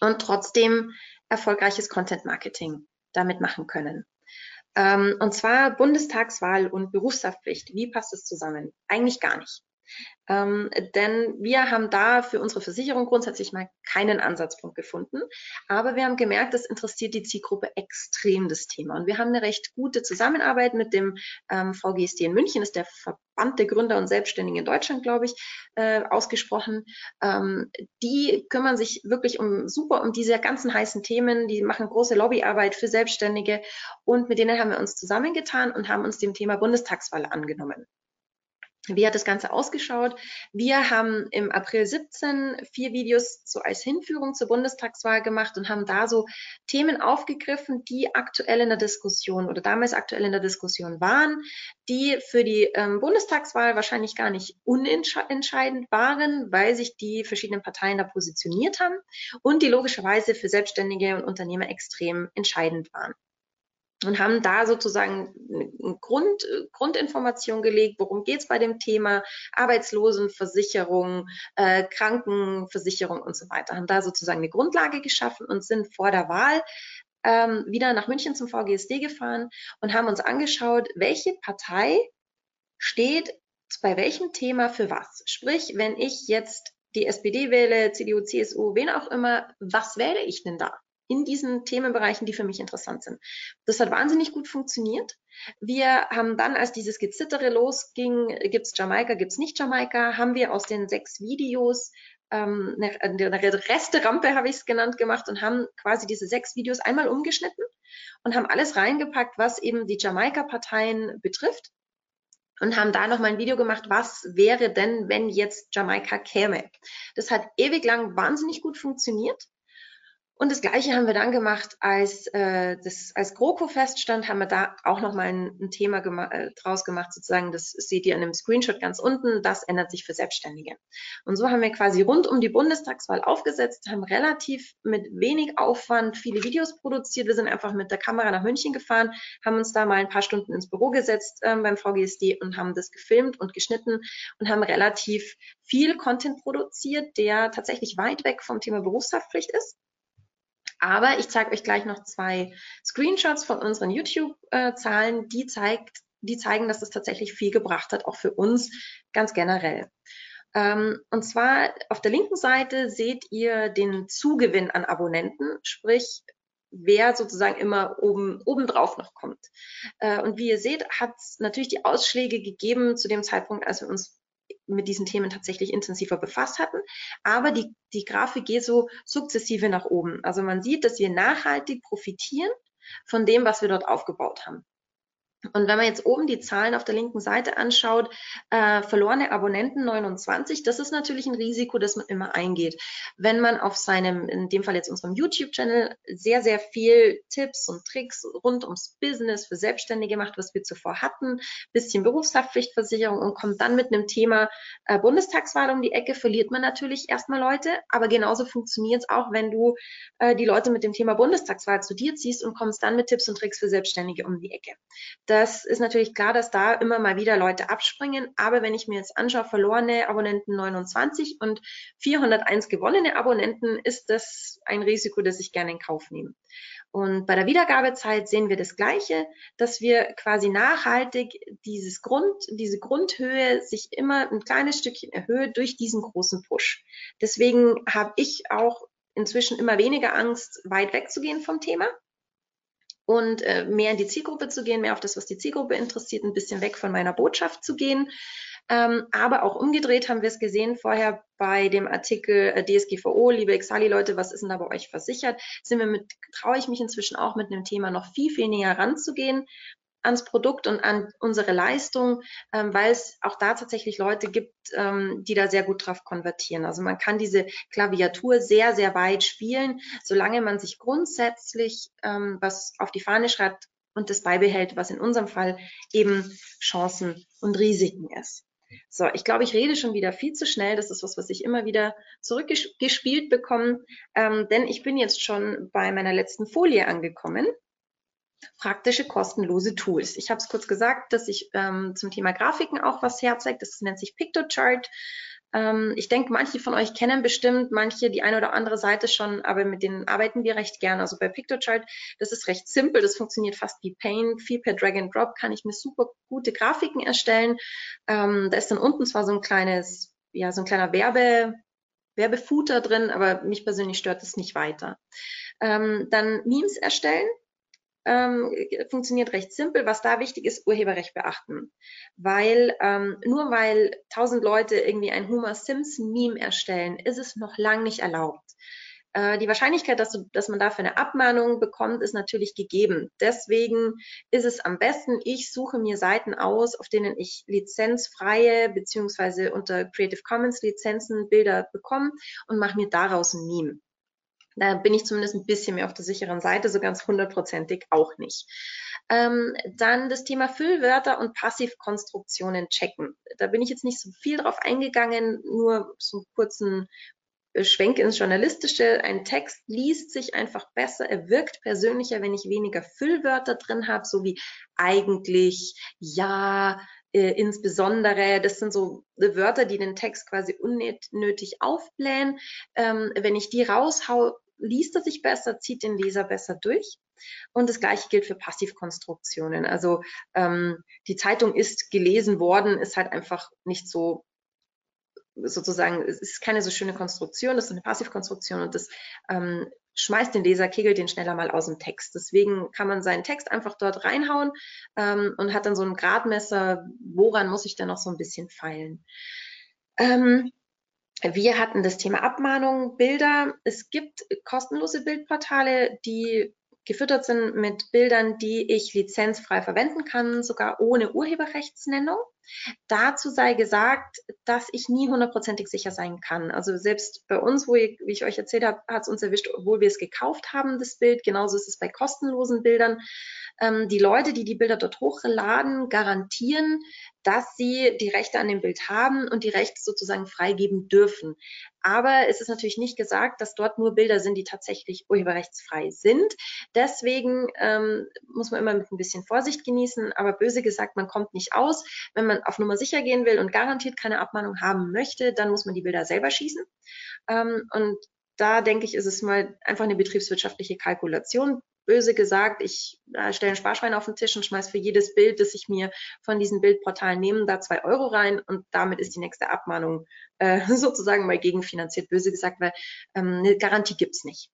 und trotzdem erfolgreiches Content Marketing damit machen können. Ähm, und zwar Bundestagswahl und Berufshaftpflicht. Wie passt es zusammen? Eigentlich gar nicht. Ähm, denn wir haben da für unsere Versicherung grundsätzlich mal keinen Ansatzpunkt gefunden. Aber wir haben gemerkt, das interessiert die Zielgruppe extrem, das Thema. Und wir haben eine recht gute Zusammenarbeit mit dem ähm, VGSD in München, ist der Verband der Gründer und Selbstständigen in Deutschland, glaube ich, äh, ausgesprochen. Ähm, die kümmern sich wirklich um super um diese ganzen heißen Themen. Die machen große Lobbyarbeit für Selbstständige. Und mit denen haben wir uns zusammengetan und haben uns dem Thema Bundestagswahl angenommen. Wie hat das Ganze ausgeschaut? Wir haben im April 17 vier Videos so als Hinführung zur Bundestagswahl gemacht und haben da so Themen aufgegriffen, die aktuell in der Diskussion oder damals aktuell in der Diskussion waren, die für die ähm, Bundestagswahl wahrscheinlich gar nicht unentscheidend waren, weil sich die verschiedenen Parteien da positioniert haben und die logischerweise für Selbstständige und Unternehmer extrem entscheidend waren und haben da sozusagen eine Grund, Grundinformation gelegt, worum geht es bei dem Thema Arbeitslosenversicherung, äh, Krankenversicherung und so weiter. Haben da sozusagen eine Grundlage geschaffen und sind vor der Wahl ähm, wieder nach München zum VGSD gefahren und haben uns angeschaut, welche Partei steht bei welchem Thema für was. Sprich, wenn ich jetzt die SPD wähle, CDU, CSU, wen auch immer, was wähle ich denn da? In diesen Themenbereichen, die für mich interessant sind. Das hat wahnsinnig gut funktioniert. Wir haben dann, als dieses Gezittere losging, gibt's Jamaika, gibt's nicht Jamaika, haben wir aus den sechs Videos ähm, eine, eine Resterampe, habe ich es genannt, gemacht und haben quasi diese sechs Videos einmal umgeschnitten und haben alles reingepackt, was eben die Jamaika-Parteien betrifft und haben da noch mal ein Video gemacht, was wäre denn, wenn jetzt Jamaika käme. Das hat ewig lang wahnsinnig gut funktioniert. Und das Gleiche haben wir dann gemacht, als äh, das als GroKo feststand, haben wir da auch noch mal ein, ein Thema gema äh, draus gemacht, sozusagen. Das seht ihr in dem Screenshot ganz unten. Das ändert sich für Selbstständige. Und so haben wir quasi rund um die Bundestagswahl aufgesetzt, haben relativ mit wenig Aufwand viele Videos produziert. Wir sind einfach mit der Kamera nach München gefahren, haben uns da mal ein paar Stunden ins Büro gesetzt äh, beim VGSD und haben das gefilmt und geschnitten und haben relativ viel Content produziert, der tatsächlich weit weg vom Thema Berufshaftpflicht ist aber ich zeige euch gleich noch zwei Screenshots von unseren YouTube-Zahlen, die zeigt, die zeigen, dass es tatsächlich viel gebracht hat, auch für uns ganz generell. Ähm, und zwar auf der linken Seite seht ihr den Zugewinn an Abonnenten, sprich wer sozusagen immer oben obendrauf noch kommt. Äh, und wie ihr seht, hat es natürlich die Ausschläge gegeben zu dem Zeitpunkt, als wir uns mit diesen Themen tatsächlich intensiver befasst hatten. Aber die, die Grafik geht so sukzessive nach oben. Also man sieht, dass wir nachhaltig profitieren von dem, was wir dort aufgebaut haben. Und wenn man jetzt oben die Zahlen auf der linken Seite anschaut, äh, verlorene Abonnenten 29, das ist natürlich ein Risiko, das man immer eingeht. Wenn man auf seinem, in dem Fall jetzt unserem YouTube-Channel, sehr, sehr viel Tipps und Tricks rund ums Business für Selbstständige macht, was wir zuvor hatten, bisschen Berufshaftpflichtversicherung und kommt dann mit einem Thema äh, Bundestagswahl um die Ecke, verliert man natürlich erstmal Leute. Aber genauso funktioniert es auch, wenn du äh, die Leute mit dem Thema Bundestagswahl zu dir ziehst und kommst dann mit Tipps und Tricks für Selbstständige um die Ecke. Das ist natürlich klar, dass da immer mal wieder Leute abspringen. Aber wenn ich mir jetzt anschaue, verlorene Abonnenten 29 und 401 gewonnene Abonnenten, ist das ein Risiko, das ich gerne in Kauf nehme. Und bei der Wiedergabezeit sehen wir das Gleiche, dass wir quasi nachhaltig dieses Grund, diese Grundhöhe sich immer ein kleines Stückchen erhöht durch diesen großen Push. Deswegen habe ich auch inzwischen immer weniger Angst, weit wegzugehen vom Thema, und äh, mehr in die Zielgruppe zu gehen, mehr auf das, was die Zielgruppe interessiert, ein bisschen weg von meiner Botschaft zu gehen. Ähm, aber auch umgedreht haben wir es gesehen vorher bei dem Artikel äh, DSGVO, liebe Exali-Leute, was ist denn da bei euch versichert? Sind wir mit, traue ich mich inzwischen auch mit einem Thema noch viel, viel näher ranzugehen ans Produkt und an unsere Leistung, ähm, weil es auch da tatsächlich Leute gibt, ähm, die da sehr gut drauf konvertieren. Also man kann diese Klaviatur sehr, sehr weit spielen, solange man sich grundsätzlich ähm, was auf die Fahne schreibt und das beibehält, was in unserem Fall eben Chancen und Risiken ist. So, ich glaube, ich rede schon wieder viel zu schnell. Das ist was, was ich immer wieder zurückgespielt bekomme, ähm, denn ich bin jetzt schon bei meiner letzten Folie angekommen. Praktische kostenlose Tools. Ich habe es kurz gesagt, dass ich ähm, zum Thema Grafiken auch was herzeigt. Das nennt sich Pictochart. Ähm, ich denke, manche von euch kennen bestimmt manche die eine oder andere Seite schon, aber mit denen arbeiten wir recht gern. Also bei Pictochart, das ist recht simpel, das funktioniert fast wie Paint. Viel per Drag and Drop kann ich mir super gute Grafiken erstellen. Ähm, da ist dann unten zwar so ein kleines, ja, so ein kleiner Werbe, Werbefooter drin, aber mich persönlich stört es nicht weiter. Ähm, dann Memes erstellen ähm, funktioniert recht simpel. Was da wichtig ist, Urheberrecht beachten. Weil ähm, nur weil tausend Leute irgendwie ein Homer Simpson Meme erstellen, ist es noch lang nicht erlaubt. Äh, die Wahrscheinlichkeit, dass, du, dass man dafür eine Abmahnung bekommt, ist natürlich gegeben. Deswegen ist es am besten, ich suche mir Seiten aus, auf denen ich lizenzfreie beziehungsweise unter Creative Commons Lizenzen Bilder bekomme und mache mir daraus ein Meme. Da bin ich zumindest ein bisschen mehr auf der sicheren Seite, so ganz hundertprozentig auch nicht. Ähm, dann das Thema Füllwörter und Passivkonstruktionen checken. Da bin ich jetzt nicht so viel drauf eingegangen, nur so einen kurzen Schwenk ins Journalistische. Ein Text liest sich einfach besser, er wirkt persönlicher, wenn ich weniger Füllwörter drin habe, so wie eigentlich, ja, äh, insbesondere, das sind so Wörter, die den Text quasi unnötig aufblähen. Ähm, wenn ich die raushau, liest er sich besser, zieht den Leser besser durch. Und das Gleiche gilt für Passivkonstruktionen. Also ähm, die Zeitung ist gelesen worden, ist halt einfach nicht so sozusagen, es ist keine so schöne Konstruktion, das ist eine Passivkonstruktion und das ähm, schmeißt den Leser, kegelt den schneller mal aus dem Text. Deswegen kann man seinen Text einfach dort reinhauen ähm, und hat dann so ein Gradmesser, woran muss ich dann noch so ein bisschen feilen. Ähm, wir hatten das Thema Abmahnung, Bilder. Es gibt kostenlose Bildportale, die gefüttert sind mit Bildern, die ich lizenzfrei verwenden kann, sogar ohne Urheberrechtsnennung. Dazu sei gesagt, dass ich nie hundertprozentig sicher sein kann. Also selbst bei uns, wo ich, wie ich euch erzählt habe, hat es uns erwischt, obwohl wir es gekauft haben, das Bild. Genauso ist es bei kostenlosen Bildern. Ähm, die Leute, die die Bilder dort hochladen, garantieren, dass sie die Rechte an dem Bild haben und die Rechte sozusagen freigeben dürfen. Aber es ist natürlich nicht gesagt, dass dort nur Bilder sind, die tatsächlich urheberrechtsfrei sind. Deswegen ähm, muss man immer mit ein bisschen Vorsicht genießen. Aber böse gesagt, man kommt nicht aus. Wenn man auf Nummer sicher gehen will und garantiert keine Abmahnung haben möchte, dann muss man die Bilder selber schießen. Ähm, und da denke ich, ist es mal einfach eine betriebswirtschaftliche Kalkulation böse gesagt, ich äh, stelle ein Sparschwein auf den Tisch und schmeiß für jedes Bild, das ich mir von diesen Bildportalen nehme, da zwei Euro rein und damit ist die nächste Abmahnung äh, sozusagen mal gegenfinanziert, böse gesagt, weil ähm, eine Garantie gibt's nicht.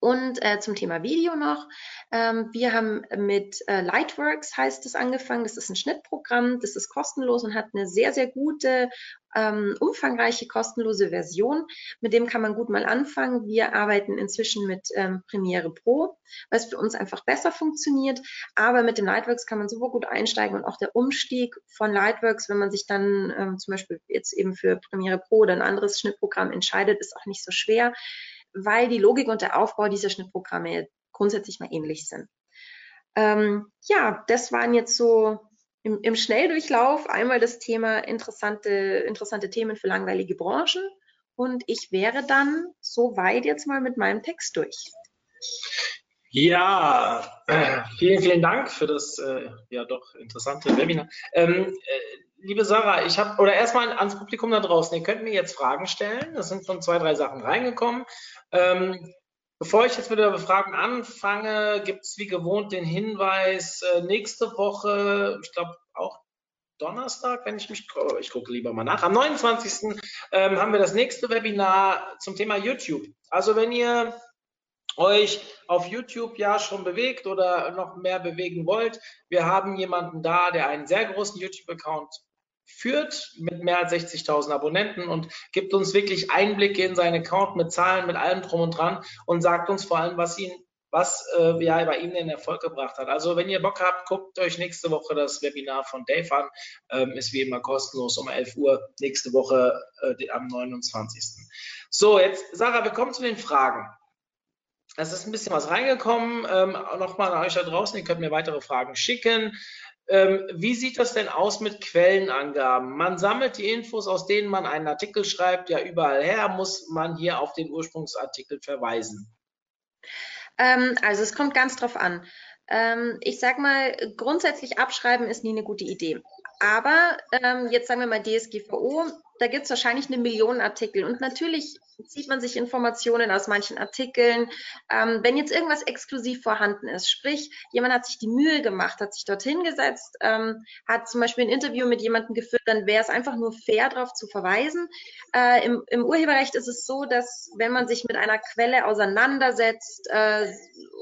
Und äh, zum Thema Video noch. Ähm, wir haben mit äh, Lightworks heißt es angefangen. Das ist ein Schnittprogramm, das ist kostenlos und hat eine sehr, sehr gute, ähm, umfangreiche, kostenlose Version. Mit dem kann man gut mal anfangen. Wir arbeiten inzwischen mit ähm, Premiere Pro, weil es für uns einfach besser funktioniert. Aber mit dem Lightworks kann man super gut einsteigen und auch der Umstieg von Lightworks, wenn man sich dann ähm, zum Beispiel jetzt eben für Premiere Pro oder ein anderes Schnittprogramm entscheidet, ist auch nicht so schwer weil die Logik und der Aufbau dieser Schnittprogramme grundsätzlich mal ähnlich sind. Ähm, ja, das waren jetzt so im, im, Schnelldurchlauf einmal das Thema interessante, interessante Themen für langweilige Branchen. Und ich wäre dann soweit jetzt mal mit meinem Text durch. Ja, äh, vielen, vielen Dank für das äh, ja doch interessante Webinar. Ähm, äh, liebe Sarah, ich habe, oder erstmal ans Publikum da draußen, ihr könnt mir jetzt Fragen stellen. Das sind schon zwei, drei Sachen reingekommen. Ähm, bevor ich jetzt mit der Befragung anfange, gibt es wie gewohnt den Hinweis, äh, nächste Woche, ich glaube auch Donnerstag, wenn ich mich, ich gucke lieber mal nach, am 29. Ähm, haben wir das nächste Webinar zum Thema YouTube. Also wenn ihr euch auf YouTube ja schon bewegt oder noch mehr bewegen wollt, wir haben jemanden da, der einen sehr großen YouTube-Account führt mit mehr als 60.000 Abonnenten und gibt uns wirklich Einblicke in seinen Account mit Zahlen, mit allem drum und dran und sagt uns vor allem, was ihn was äh, ja bei ihm den Erfolg gebracht hat. Also wenn ihr Bock habt, guckt euch nächste Woche das Webinar von Dave an. Ähm, ist wie immer kostenlos um 11 Uhr nächste Woche äh, am 29. So, jetzt Sarah, wir kommen zu den Fragen. es ist ein bisschen was reingekommen. Ähm, Nochmal an euch da draußen, ihr könnt mir weitere Fragen schicken. Ähm, wie sieht das denn aus mit Quellenangaben? Man sammelt die Infos, aus denen man einen Artikel schreibt, ja überall her, muss man hier auf den Ursprungsartikel verweisen. Ähm, also es kommt ganz drauf an. Ähm, ich sag mal, grundsätzlich abschreiben ist nie eine gute Idee. Aber ähm, jetzt sagen wir mal DSGVO, da gibt es wahrscheinlich eine Million Artikel. Und natürlich zieht man sich Informationen aus manchen Artikeln. Ähm, wenn jetzt irgendwas exklusiv vorhanden ist, sprich, jemand hat sich die Mühe gemacht, hat sich dorthin gesetzt, ähm, hat zum Beispiel ein Interview mit jemandem geführt, dann wäre es einfach nur fair, darauf zu verweisen. Äh, im, im, Urheberrecht ist es so, dass wenn man sich mit einer Quelle auseinandersetzt äh,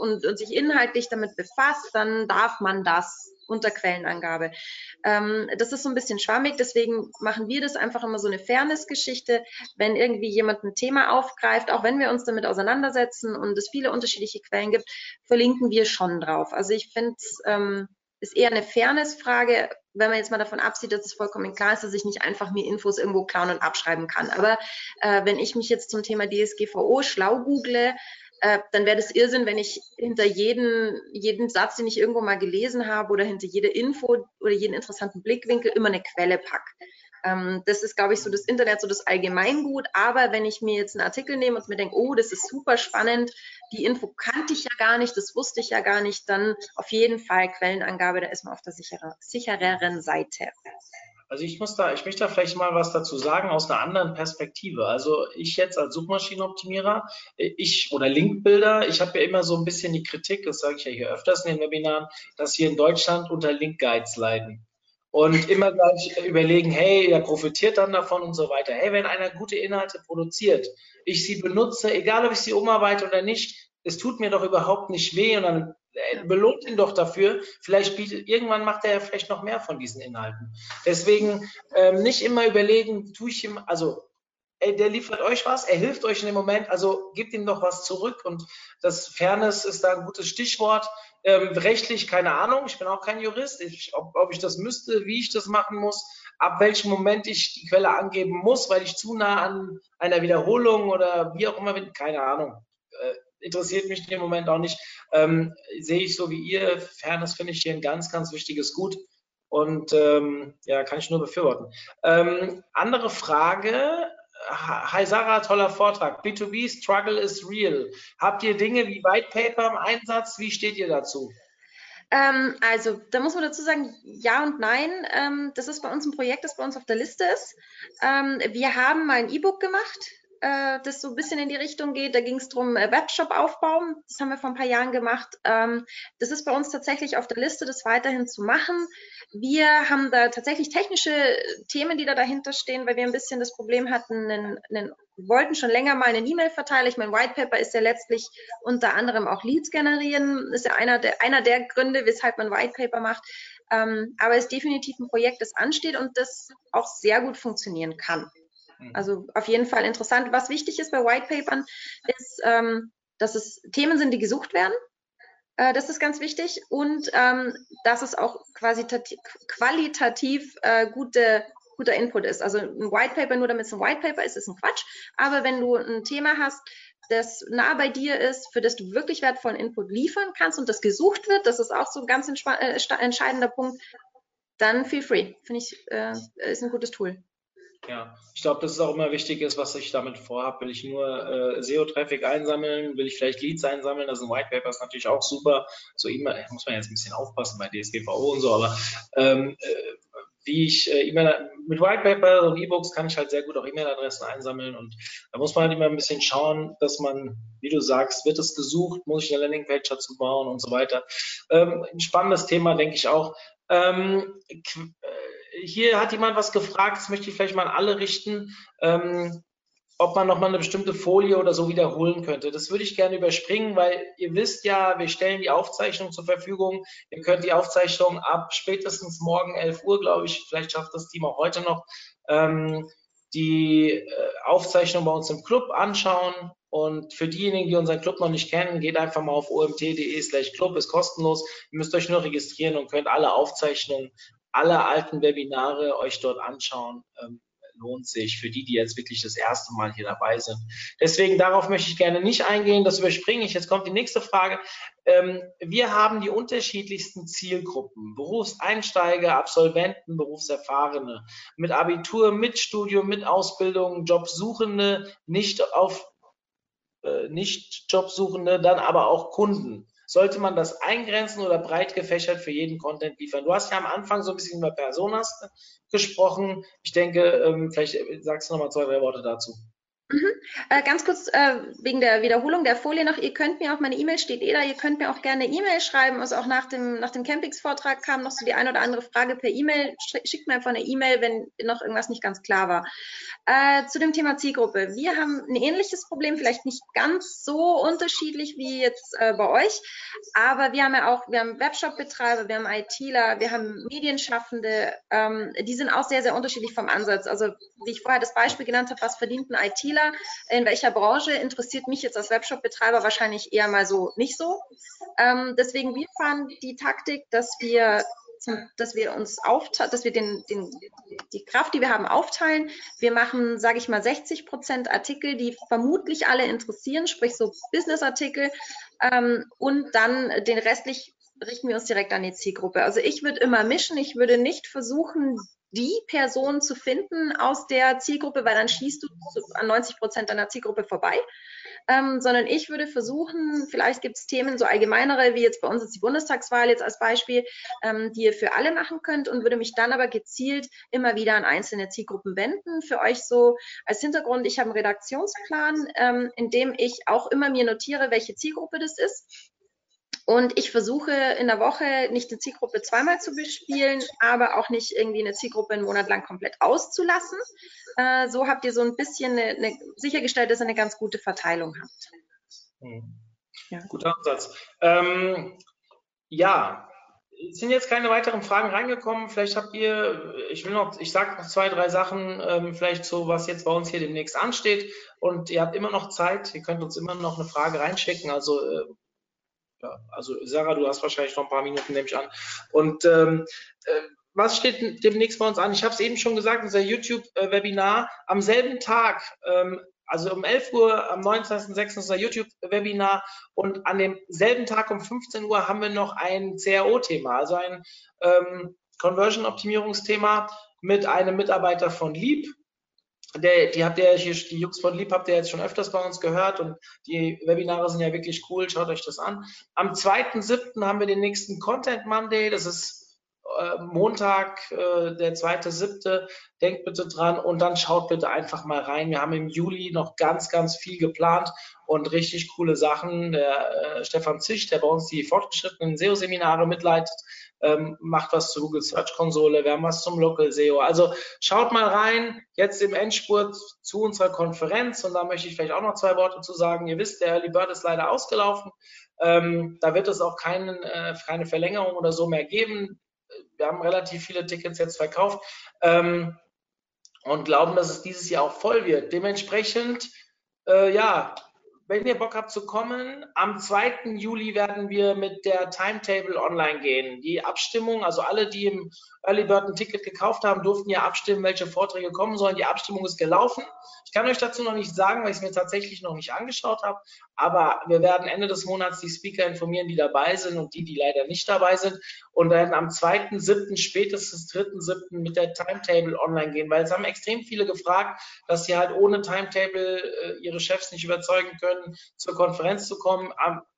und, und sich inhaltlich damit befasst, dann darf man das unter Quellenangabe. Ähm, das ist so ein bisschen schwammig, deswegen machen wir das einfach immer so eine Fairness-Geschichte. Wenn irgendwie jemand ein Thema aufgreift, auch wenn wir uns damit auseinandersetzen und es viele unterschiedliche Quellen gibt, verlinken wir schon drauf. Also ich finde es ähm, ist eher eine Fairness-Frage, wenn man jetzt mal davon absieht, dass es vollkommen klar ist, dass ich nicht einfach mir Infos irgendwo klauen und abschreiben kann. Aber äh, wenn ich mich jetzt zum Thema DSGVO schlau google, äh, dann wäre das Irrsinn, wenn ich hinter jeden, jeden Satz, den ich irgendwo mal gelesen habe oder hinter jede Info oder jeden interessanten Blickwinkel immer eine Quelle pack. Ähm, das ist, glaube ich, so das Internet, so das Allgemeingut. Aber wenn ich mir jetzt einen Artikel nehme und mir denke, oh, das ist super spannend, die Info kannte ich ja gar nicht, das wusste ich ja gar nicht, dann auf jeden Fall Quellenangabe, da ist man auf der sicherer, sichereren Seite. Also ich muss da, ich möchte da vielleicht mal was dazu sagen aus einer anderen Perspektive. Also ich jetzt als Suchmaschinenoptimierer, ich oder Linkbilder, ich habe ja immer so ein bisschen die Kritik, das sage ich ja hier öfters in den Webinaren, dass wir in Deutschland unter Link-Guides leiden. Und immer gleich überlegen, hey, der profitiert dann davon und so weiter. Hey, wenn einer gute Inhalte produziert, ich sie benutze, egal ob ich sie umarbeite oder nicht, es tut mir doch überhaupt nicht weh und dann belohnt ihn doch dafür. Vielleicht bietet, irgendwann macht er ja vielleicht noch mehr von diesen Inhalten. Deswegen ähm, nicht immer überlegen, tue ich ihm, also ey, der liefert euch was, er hilft euch in dem Moment, also gebt ihm doch was zurück und das Fairness ist da ein gutes Stichwort. Ähm, rechtlich keine Ahnung, ich bin auch kein Jurist, ich, ob, ob ich das müsste, wie ich das machen muss, ab welchem Moment ich die Quelle angeben muss, weil ich zu nah an einer Wiederholung oder wie auch immer bin, keine Ahnung. Interessiert mich dem Moment auch nicht. Ähm, sehe ich so wie ihr. Fairness finde ich hier ein ganz, ganz wichtiges Gut. Und ähm, ja, kann ich nur befürworten. Ähm, andere Frage. Hi Sarah, toller Vortrag. B2B Struggle is real. Habt ihr Dinge wie White Paper im Einsatz? Wie steht ihr dazu? Ähm, also, da muss man dazu sagen, ja und nein. Ähm, das ist bei uns ein Projekt, das bei uns auf der Liste ist. Ähm, wir haben mal ein E-Book gemacht äh, das so ein bisschen in die Richtung geht. Da ging es darum, äh, Webshop aufbauen. Das haben wir vor ein paar Jahren gemacht. Ähm, das ist bei uns tatsächlich auf der Liste, das weiterhin zu machen. Wir haben da tatsächlich technische Themen, die da dahinter stehen, weil wir ein bisschen das Problem hatten, einen, einen wollten schon länger mal einen E-Mail-Verteiler. Ich meine, White Paper ist ja letztlich unter anderem auch Leads generieren. Ist ja einer der, einer der Gründe, weshalb man White Paper macht. Ähm, aber es ist definitiv ein Projekt, das ansteht und das auch sehr gut funktionieren kann. Mhm. Also auf jeden Fall interessant. Was wichtig ist bei White Papern, ist, ähm, dass es Themen sind, die gesucht werden. Äh, das ist ganz wichtig. Und ähm, dass es auch quasi qualitativ äh, gute, guter Input ist. Also ein White Paper, nur damit es ein White Paper ist, ist ein Quatsch. Aber wenn du ein Thema hast, das nah bei dir ist, für das du wirklich wertvollen Input liefern kannst und das gesucht wird, das ist auch so ein ganz äh, entscheidender Punkt, dann feel free. Finde ich, äh, ist ein gutes Tool. Ja, ich glaube, das ist auch immer wichtig ist, was ich damit vorhabe. Will ich nur äh, SEO-Traffic einsammeln? Will ich vielleicht Leads einsammeln? Das ist ein White Paper ist natürlich auch super. So immer muss man jetzt ein bisschen aufpassen bei DSGVO und so, aber ähm, äh, wie ich äh, E-Mail mit White Paper und E-Books kann ich halt sehr gut auch E-Mail-Adressen einsammeln und da muss man halt immer ein bisschen schauen, dass man, wie du sagst, wird es gesucht, muss ich eine Landingpage dazu bauen und so weiter. Ähm, ein spannendes Thema, denke ich auch. Ähm, hier hat jemand was gefragt, das möchte ich vielleicht mal an alle richten, ähm, ob man nochmal eine bestimmte Folie oder so wiederholen könnte. Das würde ich gerne überspringen, weil ihr wisst ja, wir stellen die Aufzeichnung zur Verfügung. Ihr könnt die Aufzeichnung ab spätestens morgen 11 Uhr, glaube ich, vielleicht schafft das Team auch heute noch, ähm, die äh, Aufzeichnung bei uns im Club anschauen. Und für diejenigen, die unseren Club noch nicht kennen, geht einfach mal auf omt.de slash club, ist kostenlos. Ihr müsst euch nur registrieren und könnt alle Aufzeichnungen alle alten Webinare euch dort anschauen. Ähm, lohnt sich für die, die jetzt wirklich das erste Mal hier dabei sind. Deswegen darauf möchte ich gerne nicht eingehen, das überspringe ich. Jetzt kommt die nächste Frage. Ähm, wir haben die unterschiedlichsten Zielgruppen. Berufseinsteiger, Absolventen, Berufserfahrene. Mit Abitur, mit Studium, mit Ausbildung, Jobsuchende, nicht auf äh, nicht Jobsuchende, dann aber auch Kunden. Sollte man das eingrenzen oder breit gefächert für jeden Content liefern? Du hast ja am Anfang so ein bisschen über Personas gesprochen. Ich denke, ähm, vielleicht sagst du noch mal zwei, drei Worte dazu. Mhm. Äh, ganz kurz äh, wegen der Wiederholung der Folie noch, ihr könnt mir auch, meine E-Mail steht eh da, ihr könnt mir auch gerne E-Mail schreiben. Also auch nach dem, nach dem Campings-Vortrag kam noch so die eine oder andere Frage per E-Mail. Schickt mir einfach eine E-Mail, wenn noch irgendwas nicht ganz klar war. Äh, zu dem Thema Zielgruppe. Wir haben ein ähnliches Problem, vielleicht nicht ganz so unterschiedlich wie jetzt äh, bei euch, aber wir haben ja auch, wir haben Webshop-Betreiber, wir haben ITler, wir haben Medienschaffende, ähm, die sind auch sehr, sehr unterschiedlich vom Ansatz. Also wie ich vorher das Beispiel genannt habe, was verdient ein ITler? Hersteller, in welcher Branche, interessiert mich jetzt als Webshop-Betreiber wahrscheinlich eher mal so nicht so. Ähm, deswegen, wir fahren die Taktik, dass wir dass wir uns aufteilen, dass wir den, den, die Kraft, die wir haben, aufteilen. Wir machen, sage ich mal, 60 Prozent Artikel, die vermutlich alle interessieren, sprich so Business-Artikel, ähm, und dann den restlich richten wir uns direkt an die Zielgruppe. Also ich würde immer mischen. Ich würde nicht versuchen, die Person zu finden aus der Zielgruppe, weil dann schießt du an 90 Prozent deiner Zielgruppe vorbei. Ähm, sondern ich würde versuchen, vielleicht gibt es Themen so allgemeinere, wie jetzt bei uns ist die Bundestagswahl jetzt als Beispiel, ähm, die ihr für alle machen könnt und würde mich dann aber gezielt immer wieder an einzelne Zielgruppen wenden. Für euch so als Hintergrund, ich habe einen Redaktionsplan, ähm, in dem ich auch immer mir notiere, welche Zielgruppe das ist und ich versuche in der Woche nicht eine Zielgruppe zweimal zu bespielen, aber auch nicht irgendwie eine Zielgruppe einen Monat lang komplett auszulassen. Äh, so habt ihr so ein bisschen eine, eine, sichergestellt, dass ihr eine ganz gute Verteilung habt. Hm. Ja. Guter Ansatz. Ähm, ja, es sind jetzt keine weiteren Fragen reingekommen. Vielleicht habt ihr, ich will noch, ich sage noch zwei, drei Sachen, ähm, vielleicht so, was jetzt bei uns hier demnächst ansteht. Und ihr habt immer noch Zeit. Ihr könnt uns immer noch eine Frage reinschicken. Also äh, ja, also Sarah, du hast wahrscheinlich noch ein paar Minuten, nehme ich an. Und ähm, äh, was steht demnächst bei uns an? Ich habe es eben schon gesagt, unser YouTube-Webinar am selben Tag, ähm, also um 11 Uhr am 19.06. unser YouTube-Webinar und an demselben Tag um 15 Uhr haben wir noch ein CRO-Thema, also ein ähm, Conversion-Optimierungsthema mit einem Mitarbeiter von Leap der, die habt ihr hier, die Jungs von Lieb habt ihr jetzt schon öfters bei uns gehört und die Webinare sind ja wirklich cool. Schaut euch das an. Am 2.7. haben wir den nächsten Content Monday. Das ist äh, Montag, äh, der 2.7. Denkt bitte dran und dann schaut bitte einfach mal rein. Wir haben im Juli noch ganz, ganz viel geplant und richtig coole Sachen. Der äh, Stefan Zisch, der bei uns die fortgeschrittenen SEO-Seminare mitleitet, ähm, macht was zur Google Search Konsole, wir haben was zum Local SEO. Also schaut mal rein, jetzt im Endspurt zu unserer Konferenz und da möchte ich vielleicht auch noch zwei Worte zu sagen. Ihr wisst, der Early Bird ist leider ausgelaufen. Ähm, da wird es auch keinen, äh, keine Verlängerung oder so mehr geben. Wir haben relativ viele Tickets jetzt verkauft ähm, und glauben, dass es dieses Jahr auch voll wird. Dementsprechend, äh, ja, wenn ihr Bock habt zu kommen, am 2. Juli werden wir mit der Timetable online gehen. Die Abstimmung, also alle, die im Early Bird ein Ticket gekauft haben, durften ja abstimmen, welche Vorträge kommen sollen. Die Abstimmung ist gelaufen. Ich kann euch dazu noch nicht sagen, weil ich es mir tatsächlich noch nicht angeschaut habe. Aber wir werden Ende des Monats die Speaker informieren, die dabei sind und die, die leider nicht dabei sind. Und werden am 2.7., spätestens 3.7. mit der Timetable online gehen. Weil es haben extrem viele gefragt, dass sie halt ohne Timetable äh, ihre Chefs nicht überzeugen können, zur Konferenz zu kommen,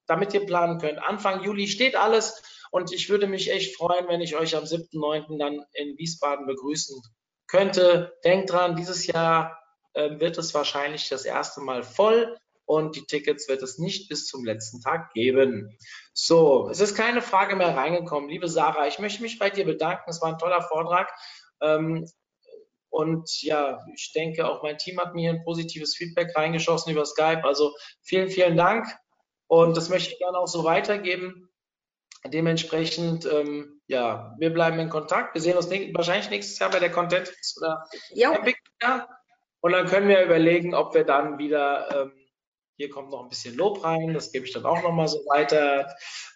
damit ihr planen könnt. Anfang Juli steht alles. Und ich würde mich echt freuen, wenn ich euch am 7.9. dann in Wiesbaden begrüßen könnte. Denkt dran, dieses Jahr äh, wird es wahrscheinlich das erste Mal voll und die Tickets wird es nicht bis zum letzten Tag geben. So, es ist keine Frage mehr reingekommen. Liebe Sarah, ich möchte mich bei dir bedanken. Es war ein toller Vortrag. Ähm, und ja, ich denke, auch mein Team hat mir ein positives Feedback reingeschossen über Skype. Also vielen, vielen Dank. Und das möchte ich gerne auch so weitergeben. Dementsprechend, ähm, ja, wir bleiben in Kontakt. Wir sehen uns wahrscheinlich nächstes Jahr bei der Content oder Epic. Ja. Und dann können wir überlegen, ob wir dann wieder, ähm, hier kommt noch ein bisschen Lob rein, das gebe ich dann auch nochmal so weiter.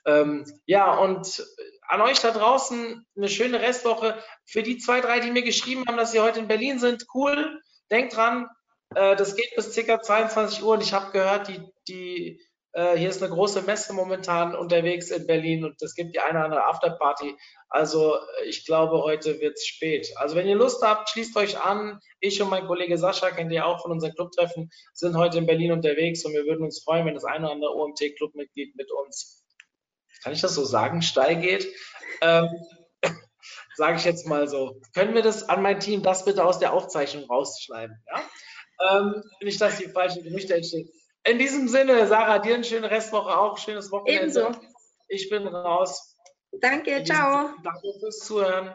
Ähm, ja, und an euch da draußen eine schöne Restwoche. Für die zwei, drei, die mir geschrieben haben, dass sie heute in Berlin sind, cool. Denkt dran, äh, das geht bis ca. 22 Uhr und ich habe gehört, die, die, äh, hier ist eine große Messe momentan unterwegs in Berlin und es gibt die eine oder andere Afterparty. Also äh, ich glaube, heute wird es spät. Also wenn ihr Lust habt, schließt euch an. Ich und mein Kollege Sascha, kennt ihr auch von unseren Clubtreffen, sind heute in Berlin unterwegs und wir würden uns freuen, wenn das eine oder andere OMT-Clubmitglied mit uns, kann ich das so sagen, steil geht. Ähm, Sage ich jetzt mal so. Können wir das an mein Team, das bitte aus der Aufzeichnung rausschneiden? Ja? Ähm, nicht, dass die falschen Gerüchte entstehen. In diesem Sinne, Sarah, dir eine schöne Restwoche auch, schönes Wochenende. Ebenso. Ich bin raus. Danke, ciao. Danke fürs Zuhören.